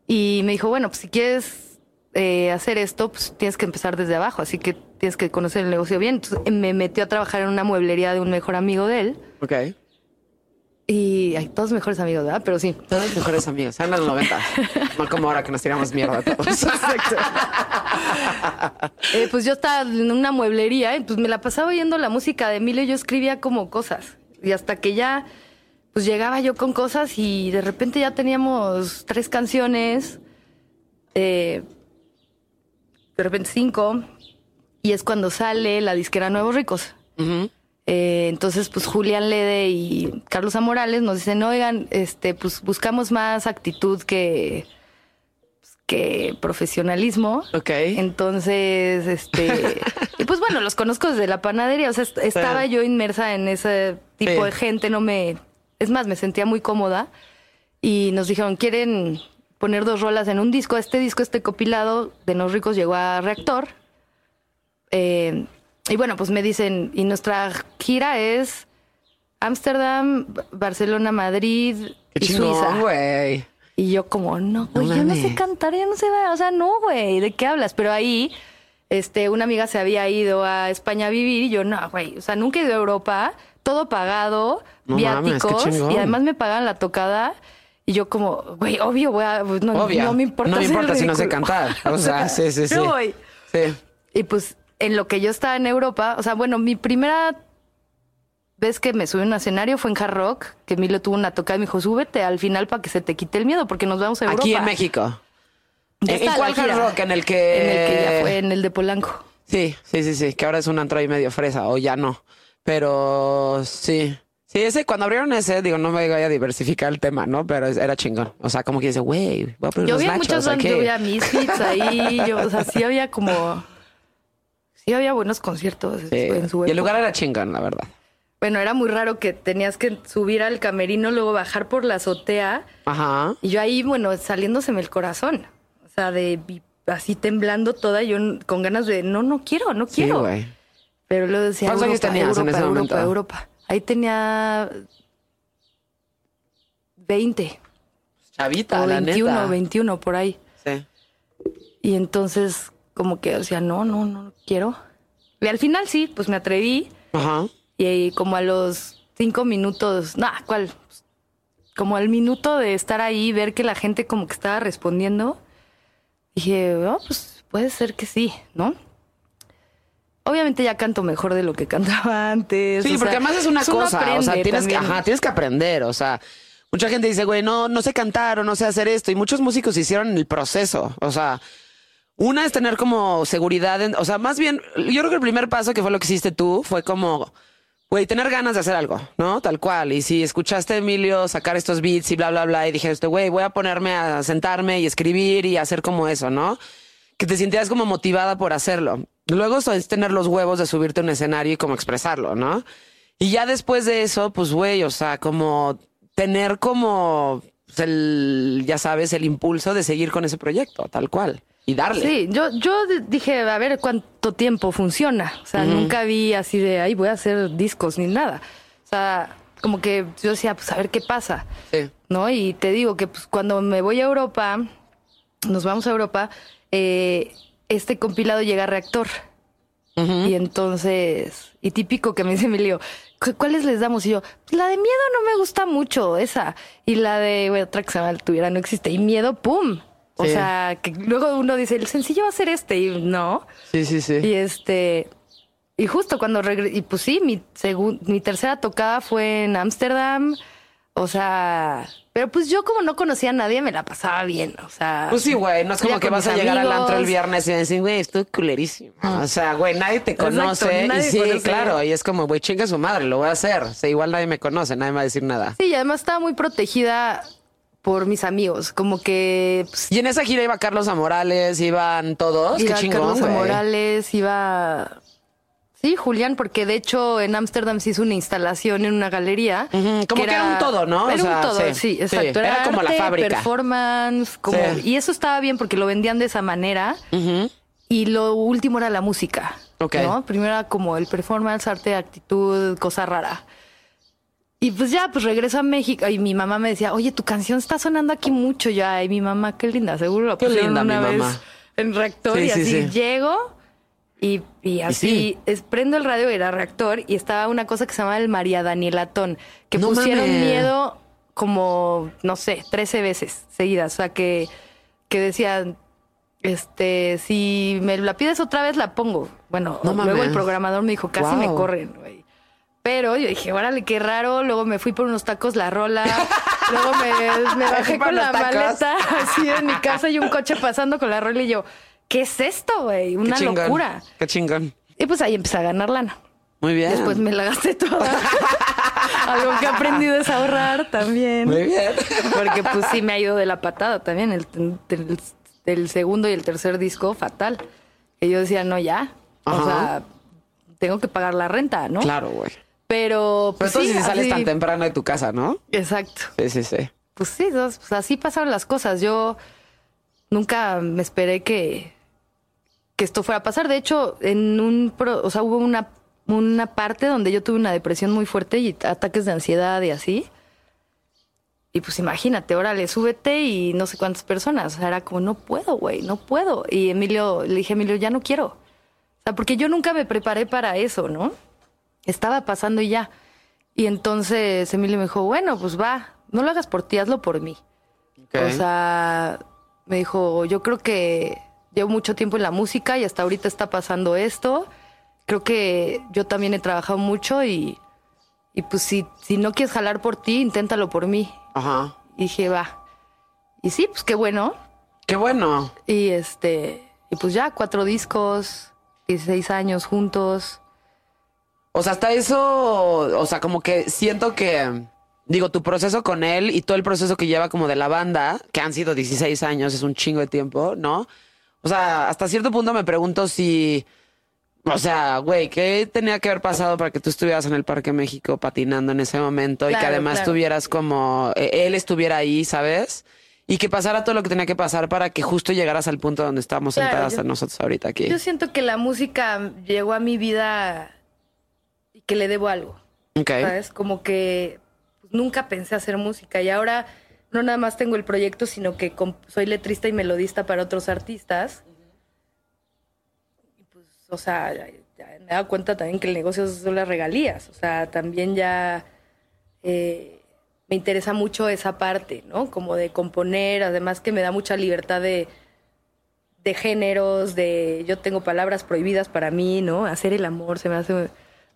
Y me dijo, bueno, pues si quieres eh, hacer esto, pues tienes que empezar desde abajo, así que tienes que conocer el negocio bien. Entonces me metió a trabajar en una mueblería de un mejor amigo de él. Ok. Y hay todos mejores amigos, ¿verdad? Pero sí. Todas mejores amigas. Eran los 90. (laughs) No como ahora que nos tiramos mierda todos. Eh, pues yo estaba en una mueblería y pues me la pasaba oyendo la música de Emilio y yo escribía como cosas. Y hasta que ya, pues llegaba yo con cosas y de repente ya teníamos tres canciones, eh, de repente cinco, y es cuando sale la disquera Nuevos Ricos. Eh, entonces, pues Julián Lede y Carlos Amorales nos dicen, oigan, este, pues buscamos más actitud que, que profesionalismo. Ok. Entonces, este, (laughs) y pues bueno, los conozco desde la panadería, o sea, est- estaba yo inmersa en ese tipo Sí. de gente, no me, es más, me sentía muy cómoda y nos dijeron, ¿quieren poner dos rolas en un disco? Este disco, este copilado de Los Ricos llegó a Reactor. Eh, y bueno, pues me dicen, y nuestra gira es Ámsterdam, Barcelona, Madrid Qué y Suiza. Y yo como, no, güey, No yo no sé cantar, yo no sé, bailar". o sea, no, güey, ¿de qué hablas? Pero ahí, este, una amiga se había ido a España a vivir y yo, no, güey, o sea, nunca he ido a Europa, todo pagado, No viáticos, y además me pagan la tocada. Y yo como, güey, obvio, voy a, no, Obvio. no me importa No me importa si no sé cantar. (laughs) O sea, sí, sí, sí. yo voy. Sí. Y pues en lo que yo estaba en Europa, o sea, bueno, mi primera vez que me subí a un escenario fue en Hard Rock, que Emilio tuvo una tocada y me dijo, súbete al final para que se te quite el miedo, porque nos vamos a Europa. Aquí en México. Ya ¿En- cuál. Hard Rock? En el que- En el que ya fue, en el de Polanco. Sí, sí, sí, sí. Que ahora es un antro ahí medio fresa, o ya no. Pero sí. Sí, ese, cuando abrieron ese, digo, no me voy a diversificar el tema, ¿no? Pero era chingón. O sea, como que dice, güey, voy a poner Yo unos vi nachos muchas bandas, yo vi a Misfits ahí, yo, o sea, sí había como... Sí había buenos conciertos Sí. en su Y el época. lugar era chingón, la verdad. Bueno, era muy raro que tenías que subir al camerino, luego bajar por la azotea. Ajá. Y yo ahí, bueno, saliéndoseme el corazón. O sea, de así temblando toda, yo con ganas de, no, no quiero, no Sí, quiero. güey. Pero luego decía, ¿Cuántos años Europa, tenías en Europa, ese Europa, momento? Europa. Ahí tenía 20 Chavita, o la 21, neta. 21 por ahí. Sí. Y entonces como que decía, no, no, no, no quiero. Y al final sí, pues me atreví Ajá. y ahí como a los cinco minutos, no, ¿cuál? como al minuto de estar ahí, ver que la gente como que estaba respondiendo, dije, oh, pues puede ser que sí, ¿no? Obviamente ya canto mejor de lo que cantaba (laughs) antes. Sí, o porque sea, además es una uno cosa, o sea, tienes que, ajá, tienes que aprender, o sea, mucha gente dice, güey, no, no sé cantar o no sé hacer esto, y muchos músicos hicieron el proceso, o sea, una es tener como seguridad, en- o sea, más bien, yo creo que el primer paso que fue lo que hiciste tú fue como, güey, tener ganas de hacer algo, ¿no? Tal cual, y si escuchaste a Emilio sacar estos beats y bla, bla, bla, y dijiste, güey, voy a ponerme a sentarme y escribir y hacer como eso, ¿no? que te sintieras como motivada por hacerlo. Luego es tener los huevos de subirte a un escenario y como expresarlo, ¿no? Y ya después de eso, pues güey, o sea, como tener como pues, el, ya sabes, el impulso de seguir con ese proyecto, tal cual, y darle. Sí, yo, yo dije, a ver cuánto tiempo funciona. O sea, nunca vi así de, ay, voy a hacer discos ni nada. O sea, como que yo decía, pues a ver qué pasa. Sí. ¿no? Y te digo que pues, cuando me voy a Europa, nos vamos a Europa, eh, este compilado llega a reactor. Y entonces, y típico que me dice Emilio, "¿Cu- ¿cuáles les damos? Y yo, pues la de miedo no me gusta mucho, esa. Y la de güey, otra que se llama Tuviera no existe. Y miedo, ¡pum! O Sí. sea, que luego uno dice, el sencillo va a ser este, y no. Sí, sí, sí. Y este, y justo cuando regresé, y pues sí, mi, mi tercera tocada fue en Ámsterdam. O sea, pero pues yo como no conocía a nadie, me la pasaba bien. O sea, Pues sí, güey, no es como que vas a llegar al antro el viernes y decir, güey, estoy culerísimo. O sea, güey, nadie te Exacto, conoce. nadie y sí, conoce. claro, y es como, güey, chinga su madre, lo voy a hacer. O sea, igual nadie me conoce, nadie me va a decir nada. Sí, y además estaba muy protegida por mis amigos. Como que pues, Y en esa gira iba Carlos Morales, iban todos. iba Qué chingón, Carlos güey. Morales, iba. Sí, Julián, porque de hecho en Ámsterdam se hizo una instalación en una galería. Ujú, como que era un todo, ¿no? O Era sea, un todo, sí, sí, sí, exacto. era como la fábrica. performance, como. Sí. Y eso estaba bien porque lo vendían de esa manera. Y lo último era la música. Ok. ¿no? Primero era como el performance, arte, actitud, cosa rara. Y pues ya, pues regreso a México y mi mamá me decía, oye, tu canción está sonando aquí mucho ya. Y mi mamá, qué linda, seguro lo Qué pusieron linda una mi vez mamá. en reactor Sí, y sí, así sí. llego y, y así sí. es- prendo el radio y era reactor y estaba una cosa que se llama el María Danielatón, que No pusieron mames. miedo como, no sé, 13 veces seguidas. O sea, que, que decían, este, si me la pides otra vez, la pongo. Bueno, No luego mames. el programador me dijo, casi me corren, güey. Pero yo dije, órale, qué raro. Luego me fui por unos tacos la rola. (laughs) Luego me, me bajé con la tacos. maleta así en mi casa y un coche pasando con la rola y yo, ¿qué es esto, güey? Qué Una chingón, locura. Qué chingón. Y pues ahí empecé a ganar lana. Muy bien. Después me la gasté toda. (laughs) Algo que he aprendido es ahorrar también. Muy bien. Porque pues sí me ha ido de la patada también. El, el- el segundo y el tercer disco, fatal. Que yo decía, no, ya. Ajá. O sea, tengo que pagar la renta, ¿no? Claro, güey. Pero Pero pues esto sí, si sales así- tan temprano de tu casa, ¿no? Exacto. Sí, sí, sí. Pues sí, pues así pasaron las cosas. Yo nunca me esperé que, que esto fuera a pasar. De hecho, en un, pro- o sea, hubo una, una parte donde yo tuve una depresión muy fuerte y ataques de ansiedad y así. Y pues imagínate, órale, súbete y no sé cuántas personas. O sea, era como, no puedo, güey, no puedo. Y Emilio, le dije, Emilio, ya no quiero. O sea, porque yo nunca me preparé para eso, ¿no? Estaba pasando y ya. Y entonces Emilio me dijo, bueno, pues va, no lo hagas por ti, hazlo por mí. Ok. O sea, me dijo, yo creo que llevo mucho tiempo en la música y hasta ahorita está pasando esto. Creo que yo también he trabajado mucho y, y pues si, si no quieres jalar por ti, inténtalo por mí. Ajá. Y dije, va. Y sí, pues qué bueno. Qué bueno. Y este, y pues ya, cuatro discos, 16 años juntos. O sea, hasta eso, o sea, como que siento que, digo, tu proceso con él y todo el proceso que lleva como de la banda, que han sido 16 años, es un chingo de tiempo, ¿no? O sea, hasta cierto punto me pregunto si, o sea, güey, ¿qué tenía que haber pasado para que tú estuvieras en el Parque México patinando en ese momento y que además claro. tuvieras como, eh, él estuviera ahí, ¿sabes? Y que pasara todo lo que tenía que pasar para que justo llegaras al punto donde estamos Claro, sentadas yo- nosotros ahorita aquí. Yo siento que la música llegó a mi vida y que le debo algo. Ok. ¿Sabes? Como que nunca pensé hacer música y ahora no nada más tengo el proyecto, sino que soy letrista y melodista para otros artistas. Y pues, o sea, me he dado cuenta también que el negocio son las regalías. O sea, también ya, eh, me interesa mucho esa parte, ¿no? Como de componer, además que me da mucha libertad de, de géneros, de yo tengo palabras prohibidas para mí, ¿no? Hacer el amor se me hace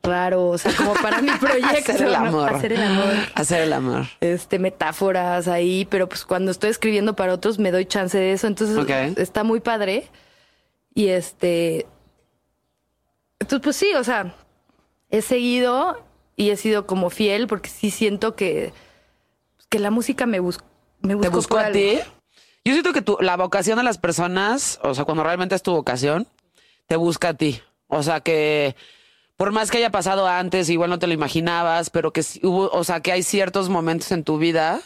raro, o sea, como para mi (laughs) proyecto. Hacer el ¿no? amor. Hacer el amor. Hacer el amor. Este, metáforas ahí, pero pues cuando estoy escribiendo para otros me doy chance de eso, entonces está muy padre. Y este, entonces pues sí, o sea, he seguido y he sido como fiel porque sí siento que, que la música me, bus me buscó. ¿Te buscó a ti? Yo siento que tu, la vocación de las personas, o sea, cuando realmente es tu vocación, te busca a ti. O sea, que por más que haya pasado antes, igual no te lo imaginabas, pero que hubo, o sea, que hay ciertos momentos en tu vida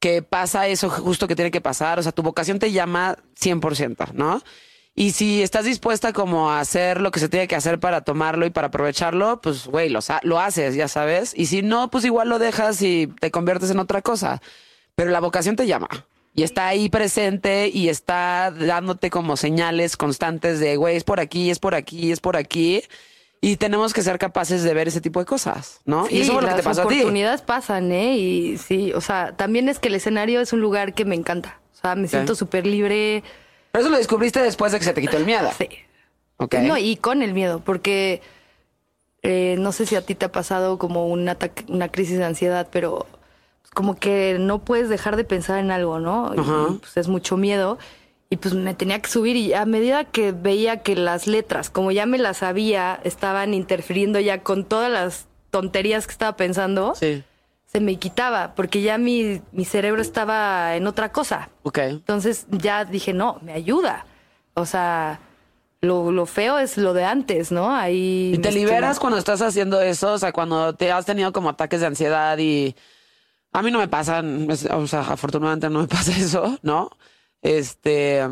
que pasa eso justo que tiene que pasar. O sea, tu vocación te llama 100%, ¿no? Y si estás dispuesta como a hacer lo que se tiene que hacer para tomarlo y para aprovecharlo, pues, güey, lo, lo haces, ya sabes. Y si no, pues igual lo dejas y te conviertes en otra cosa. Pero la vocación te llama. Y está ahí presente y está dándote como señales constantes de, güey, es por aquí, es por aquí, es por aquí. Y tenemos que ser capaces de ver ese tipo de cosas, ¿no? y eso fue lo que te las pasó a ti. oportunidades pasan, ¿eh? Y sí, o sea, también es que el escenario es un lugar que me encanta. O sea, me siento súper libre. Pero eso lo descubriste después de que se te quitó el miedo. Sí. Ok. No, y con el miedo, porque eh, no sé si a ti te ha pasado como un ataque, una crisis de ansiedad, pero como que no puedes dejar de pensar en algo, ¿no? Y, pues es mucho miedo. Y pues me tenía que subir y a medida que veía que las letras, como ya me las sabía, estaban interfiriendo ya con todas las tonterías que estaba pensando, Sí. se me quitaba, porque ya mi, mi cerebro estaba en otra cosa. Ok. Entonces ya dije, no, me ayuda. O sea, lo, lo feo es lo de antes, ¿no? Ahí. ¿Y te liberas cuando estás haciendo eso? O sea, cuando te has tenido como ataques de ansiedad y a mí no me pasan, o sea, afortunadamente no me (laughs) pasa eso, ¿no? Este,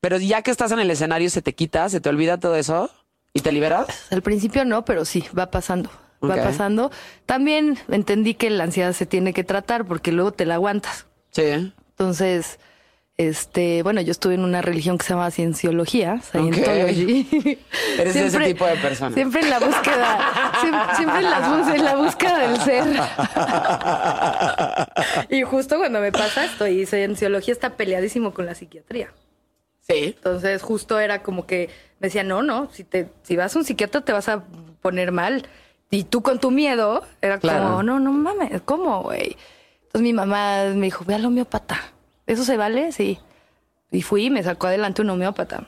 pero ya que estás en el escenario se te quita, se te olvida todo eso y te liberas. Al principio no, pero sí, va pasando. Va pasando. También entendí que la ansiedad se tiene que tratar porque luego te la aguantas. Sí. Entonces, este, bueno, yo estuve en una religión que se llama cienciología, Scientology. (laughs) Eres de ese tipo de persona. Siempre en la búsqueda, siempre, siempre en, las bus- en la búsqueda del ser. (laughs) y justo cuando me pasa esto, y cienciología está peleadísimo con la psiquiatría. Sí. Entonces, justo era como que me decía, no, no, si te, si vas a un psiquiatra te vas a poner mal. Y tú con tu miedo, era Claro. como, no, no mames, ¿cómo, güey? Entonces mi mamá me dijo, ve al homeópata. ¿Eso se vale? Sí. Y fui y me sacó adelante un homeópata.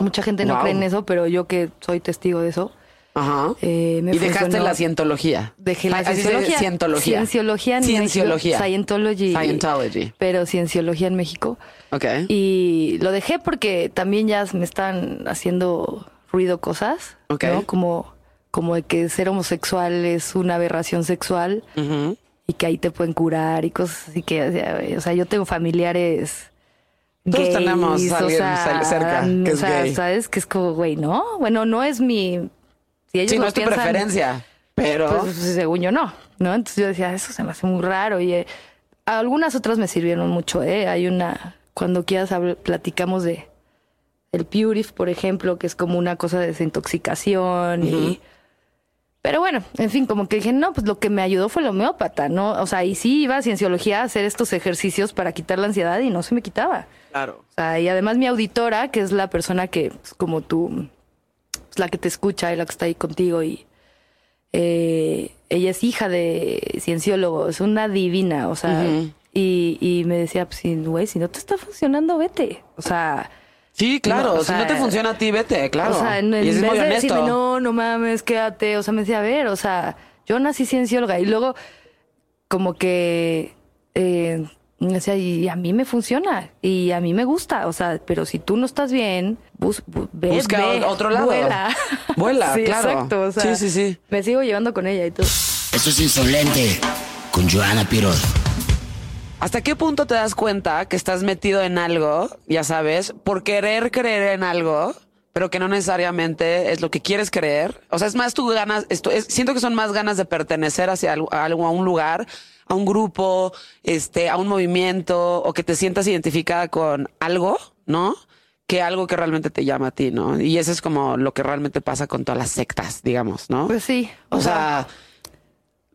Mucha gente no Wow. cree en eso, pero yo que soy testigo de eso, Ajá. eh, me y dejaste la cientología. Dejé la dice, cienciología. Cientología. Cienciología en Cienciología. Scientology. Scientology. Pero cienciología en México. Ok. Y lo dejé porque también ya me están haciendo ruido cosas, Ok. ¿no? Como, como de que ser homosexual es una aberración sexual Ujú. Y que ahí te pueden curar y cosas así que, o sea, o sea, yo tengo familiares Todos gays, tenemos a o alguien sea, cerca que o sea, gay. sabes que es como, güey, no, bueno, no es mi, si ellos Sí, no es tu piensan, preferencia, pero... pues según yo no, ¿no? Entonces yo decía, eso se me hace muy raro. Y eh, algunas otras me sirvieron mucho, ¿eh? Hay una, cuando quieras platicamos de el Purif, por ejemplo, que es como una cosa de desintoxicación y... Pero bueno, en fin, como que dije, no, pues lo que me ayudó fue el homeópata, ¿no? O sea, y sí iba a cienciología a hacer estos ejercicios para quitar la ansiedad y no se me quitaba. Claro. O sea, y además mi auditora, que es la persona que, pues, como tú, es la que te escucha y la que está ahí contigo, y eh, ella es hija de cienciólogo, es una divina, o sea, y, y me decía, pues, güey, si no te está funcionando, vete. O sea, Sí, claro. No, o si no sea, te funciona a ti, vete, claro. o sea, en, en y es vez muy de honesto. decirme, no, no mames, quédate, o sea, me decía, a ver, o sea, yo nací ciencióloga y luego como que eh, me decía, y a mí me funciona y a mí me gusta, o sea, pero si tú no estás bien, bus, bu- ve, Busca ve, otro lado. Vuela. Vuela, (laughs) Sí, claro. Exacto, o sea, Sí, sí, sí. Me sigo llevando con ella y todo. Esto es insolente con Joana Piroz. ¿Hasta qué punto te das cuenta que estás metido en algo, ya sabes, por querer creer en algo, pero que no necesariamente es lo que quieres creer? O sea, es más tu ganas, esto es, siento que son más ganas de pertenecer hacia algo, a algo, a un lugar, a un grupo, este, a un movimiento, o que te sientas identificada con algo, ¿no? Que algo que realmente te llama a ti, ¿no? Y eso es como lo que realmente pasa con todas las sectas, digamos, ¿no? Pues sí. o sea,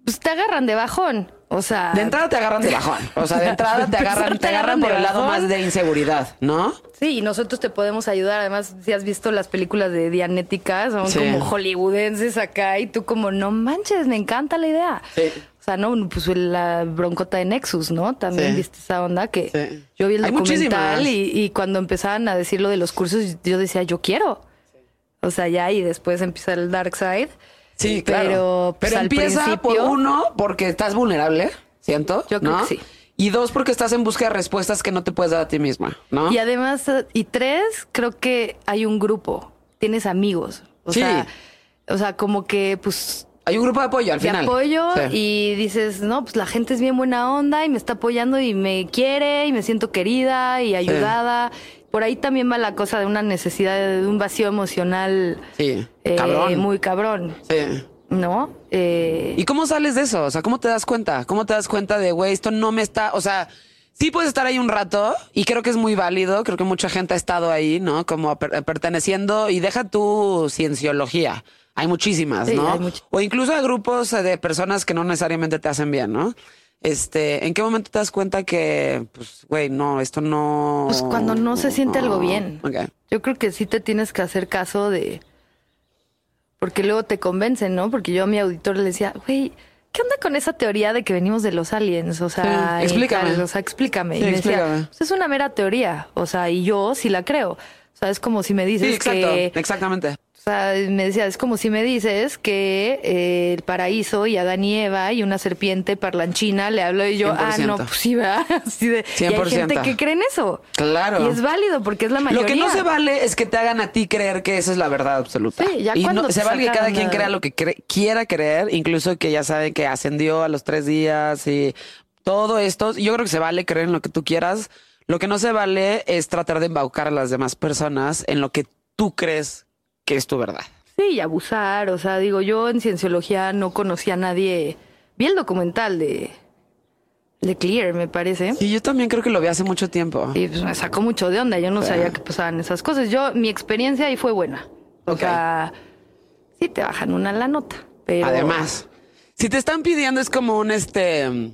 pues te agarran de bajón. O sea, De entrada te agarran de bajón. O sea, de entrada te (laughs) agarran, te agarran por el lado más de inseguridad, ¿no? sí, y nosotros te podemos ayudar. Además, si has visto las películas de Dianética, son Sí. como hollywoodenses acá y tú como, no manches, me encanta la idea. Sí. O sea, no, pues la broncota de Nexus, ¿no? También Sí. viste esa onda que Sí. yo vi el Hay documental y, y cuando empezaban a decir lo de los cursos, yo decía, yo quiero. O sea, ya, y después empieza el dark side. Sí, claro. Pero, pues, Pero al empieza por principio- uno, porque estás vulnerable, siento. Yo creo ¿no? que sí. Y dos, porque estás en busca de respuestas que no te puedes dar a ti misma, ¿no? Y además, eh, y tres, creo que hay un grupo, tienes amigos. O Sí. sea, o sea, como que pues Hay un grupo de apoyo al te final. apoyo Sí. y dices, no, pues la gente es bien buena onda y me está apoyando y me quiere y me siento querida y ayudada. Por ahí también va la cosa de una necesidad de un vacío emocional Sí, eh, cabrón. muy cabrón, Sí. ¿no? Eh, ¿Y cómo sales de eso? O sea, ¿cómo te das cuenta? ¿Cómo te das cuenta de, güey, esto no me está, o sea, sí puedes estar ahí un rato y creo que es muy válido, creo que mucha gente ha estado ahí, ¿no? Como per- perteneciendo y deja tu cienciología. Hay muchísimas, Sí, ¿no? hay much- o incluso a grupos de personas que no necesariamente te hacen bien, ¿no? Este, ¿en qué momento te das cuenta que, pues, güey, no, esto no... Pues cuando no se siente algo bien. Ok. Yo creo que sí te tienes que hacer caso de... Porque luego te convencen, ¿no? Porque yo a mi auditor le decía, güey, ¿qué onda con esa teoría de que venimos de los aliens? O sea, Sí, explícame. tal, o sea, explícame. Sí, y me explícame. decía, pues es una mera teoría. O sea, y yo sí la creo. O sea, es como si me dices Sí, exacto, que... exactamente. O sea, me decía, es como si me dices que eh, el paraíso y Adán y Eva y una serpiente parlanchina le hablo y yo, ah, 100%. no, pues sí, ¿verdad? (laughs) Así de, y hay 100%. gente que cree en eso. Claro. Y es válido porque es la mayoría. Lo que no se vale es que te hagan a ti creer que esa es la verdad absoluta. Sí, ya y cuando no, se vale que cada quien crea lo que cre- quiera creer, incluso que ya saben que ascendió a los tres días y todo esto. Yo creo que se vale creer en lo que tú quieras. Lo que no se vale es tratar de embaucar a las demás personas en lo que tú crees que es tu verdad. Sí, y abusar, o sea, digo, yo en cienciología no conocía a nadie. Vi el documental de, de Clear, me parece. Y yo también creo que lo vi hace mucho tiempo. Y pues me sacó mucho de onda, yo no sabía que pasaban esas cosas. Yo, mi experiencia ahí fue buena. O sea, sí te bajan una la nota, pero... Además, si te están pidiendo es como un este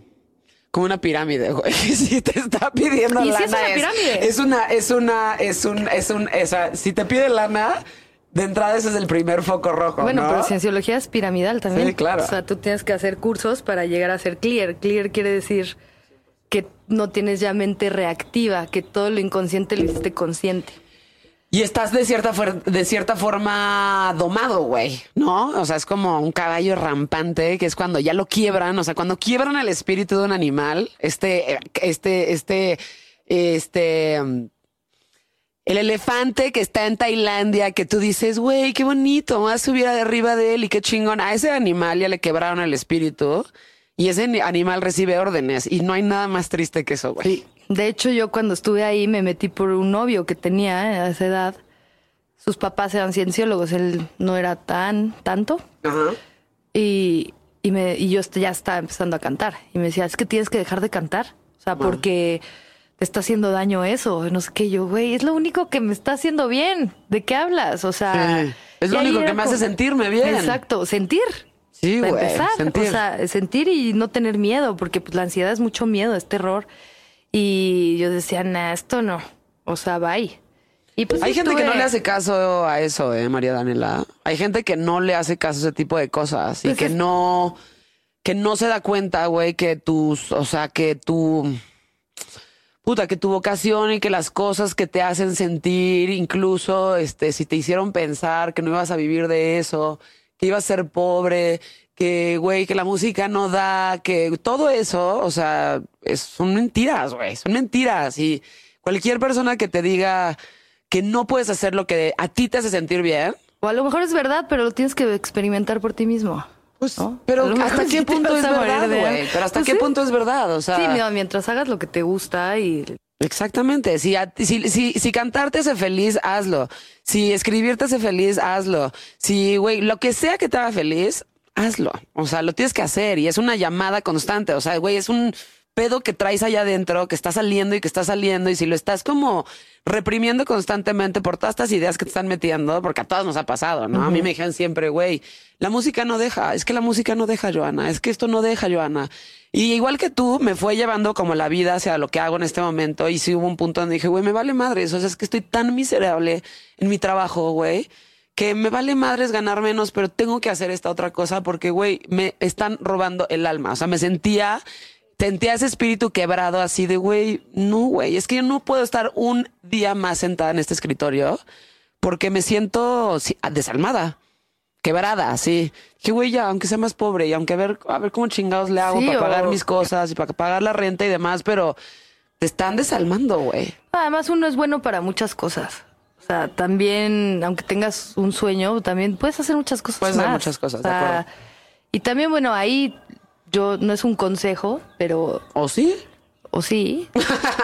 como una pirámide, güey. (laughs) Si te está pidiendo Y sí lana es una pirámide. es una es una es un es un esa si te pide lana de entrada ese es el primer foco rojo, Bueno, ¿no? pero cienciología es piramidal también. Sí, claro. O sea, tú tienes que hacer cursos para llegar a ser clear. Clear quiere decir que no tienes ya mente reactiva, que todo lo inconsciente lo hiciste consciente. Y estás de cierta de cierta forma domado, güey, ¿no? O sea, es como un caballo rampante que es cuando ya lo quiebran, o sea, cuando quiebran el espíritu de un animal, este, este, este, este, um, el elefante que está en Tailandia, que tú dices, güey, qué bonito, me voy a subir arriba de él y qué chingón. A ese animal ya le quebraron el espíritu y ese ni- animal recibe órdenes y no hay nada más triste que eso, güey. De hecho, yo cuando estuve ahí me metí por un novio que tenía a esa edad. Sus papás eran cienciólogos, él no era tan, tanto. Ajá. Y, y, me, y yo ya estaba empezando a cantar. Y me decía, es que tienes que dejar de cantar. O sea, porque está haciendo daño eso. No sé qué. Yo, güey, es lo único que me está haciendo bien. ¿De qué hablas? O sea... Sí. Es lo único que me hace sentirme bien. Exacto, sentir. Sí, güey, empezar. sentir. O sea, sentir y no tener miedo, porque pues la ansiedad es mucho miedo, es terror. Y yo decía, nah, esto no. O sea, bye. Y pues Hay gente que no le hace caso a eso, eh, María Daniela. Hay gente que no le hace caso a ese tipo de cosas y Pues que es- no, que no se da cuenta, güey, que tus, o sea, que tu, puta, que tu vocación y que las cosas que te hacen sentir, incluso, este, si te hicieron pensar que no ibas a vivir de eso, que ibas a ser pobre, que, güey, que la música no da, que todo eso, o sea, son mentiras, güey, son mentiras. Y cualquier persona que te diga que no puedes hacer lo que a ti te hace sentir bien, O a lo mejor es verdad, pero lo tienes que experimentar por ti mismo. Pues, ¿no? pero ¿hasta (laughs) qué punto es verdad, güey? Pero ¿hasta Pues qué sí. punto es verdad? O sea, Sí, mira, mientras hagas lo que te gusta y Exactamente. Si, a si, si, si cantar te hace feliz, hazlo. Si escribir te hace feliz, hazlo. Si, güey, lo que sea que te haga feliz, hazlo. O sea, lo tienes que hacer y es una llamada constante. O sea, güey, es un pedo que traes allá adentro, que está saliendo y que está saliendo, y si lo estás como reprimiendo constantemente por todas estas ideas que te están metiendo, porque a todas nos ha pasado, ¿no? A mí me dijeron siempre, güey, la música no deja, es que la música no deja, Joana, es que esto no deja, Joana. Y igual que tú, me fue llevando como la vida hacia lo que hago en este momento, y sí hubo un punto donde dije, güey, me vale madre, eso, o sea, es que estoy tan miserable en mi trabajo, güey, que me vale madres ganar menos, pero tengo que hacer esta otra cosa porque, güey, me están robando el alma. O sea, me sentía sentía ese espíritu quebrado así de, güey, no, güey, es que yo no puedo estar un día más sentada en este escritorio porque me siento desalmada, quebrada, así. Que, güey, ya, aunque sea más pobre y aunque a ver, a ver cómo chingados le hago para pagar mis cosas y para pagar la renta y demás, pero te están desalmando, güey. Además, uno es bueno para muchas cosas. O sea, también, aunque tengas un sueño, también puedes hacer muchas cosas. Puedes hacer muchas cosas, de acuerdo. Y también, bueno, ahí yo no es un consejo, pero... ¿O sí? O sí,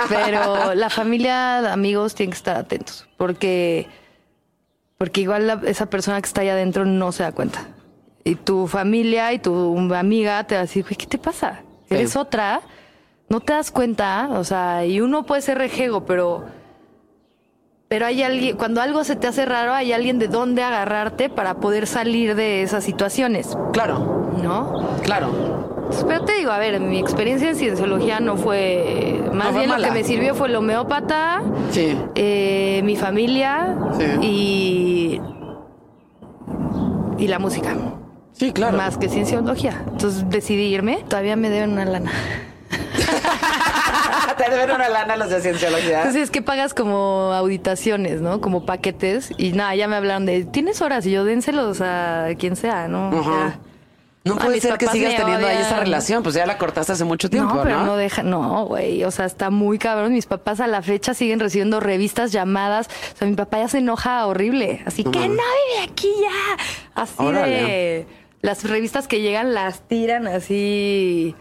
pero (laughs) la familia, amigos tienen que estar atentos, porque, porque igual esa persona que está ahí adentro no se da cuenta. Y tu familia y tu amiga te va a decir, ¿qué te pasa? Eres otra, no te das cuenta, o sea, y uno puede ser rejego, pero pero hay alguien, cuando algo se te hace raro, hay alguien de dónde agarrarte para poder salir de esas situaciones. Claro. ¿No? Claro. Pero te digo, a ver, mi experiencia en cienciología no fue. Más bien lo que me sirvió fue el homeópata, sí. Eh, mi familia y. y la música. Sí, claro. Más que cienciología. Entonces decidí irme. Todavía me deben una lana. (laughs) Te deben una lana los de cienciología. Entonces es que pagas como auditaciones, ¿no? Como paquetes. Y nada, ya me hablaron de, ¿tienes horas? Y yo dénselos a quien sea, ¿no? No puede ser que sigas teniendo ahí esa relación, pues ya la cortaste hace mucho tiempo, ¿no? pero no, deja, no, güey, o sea, está muy cabrón. Mis papás a la fecha siguen recibiendo revistas, llamadas. O sea, mi papá ya se enoja horrible. Así que no vive aquí ya. Así de las revistas que llegan las tiran así.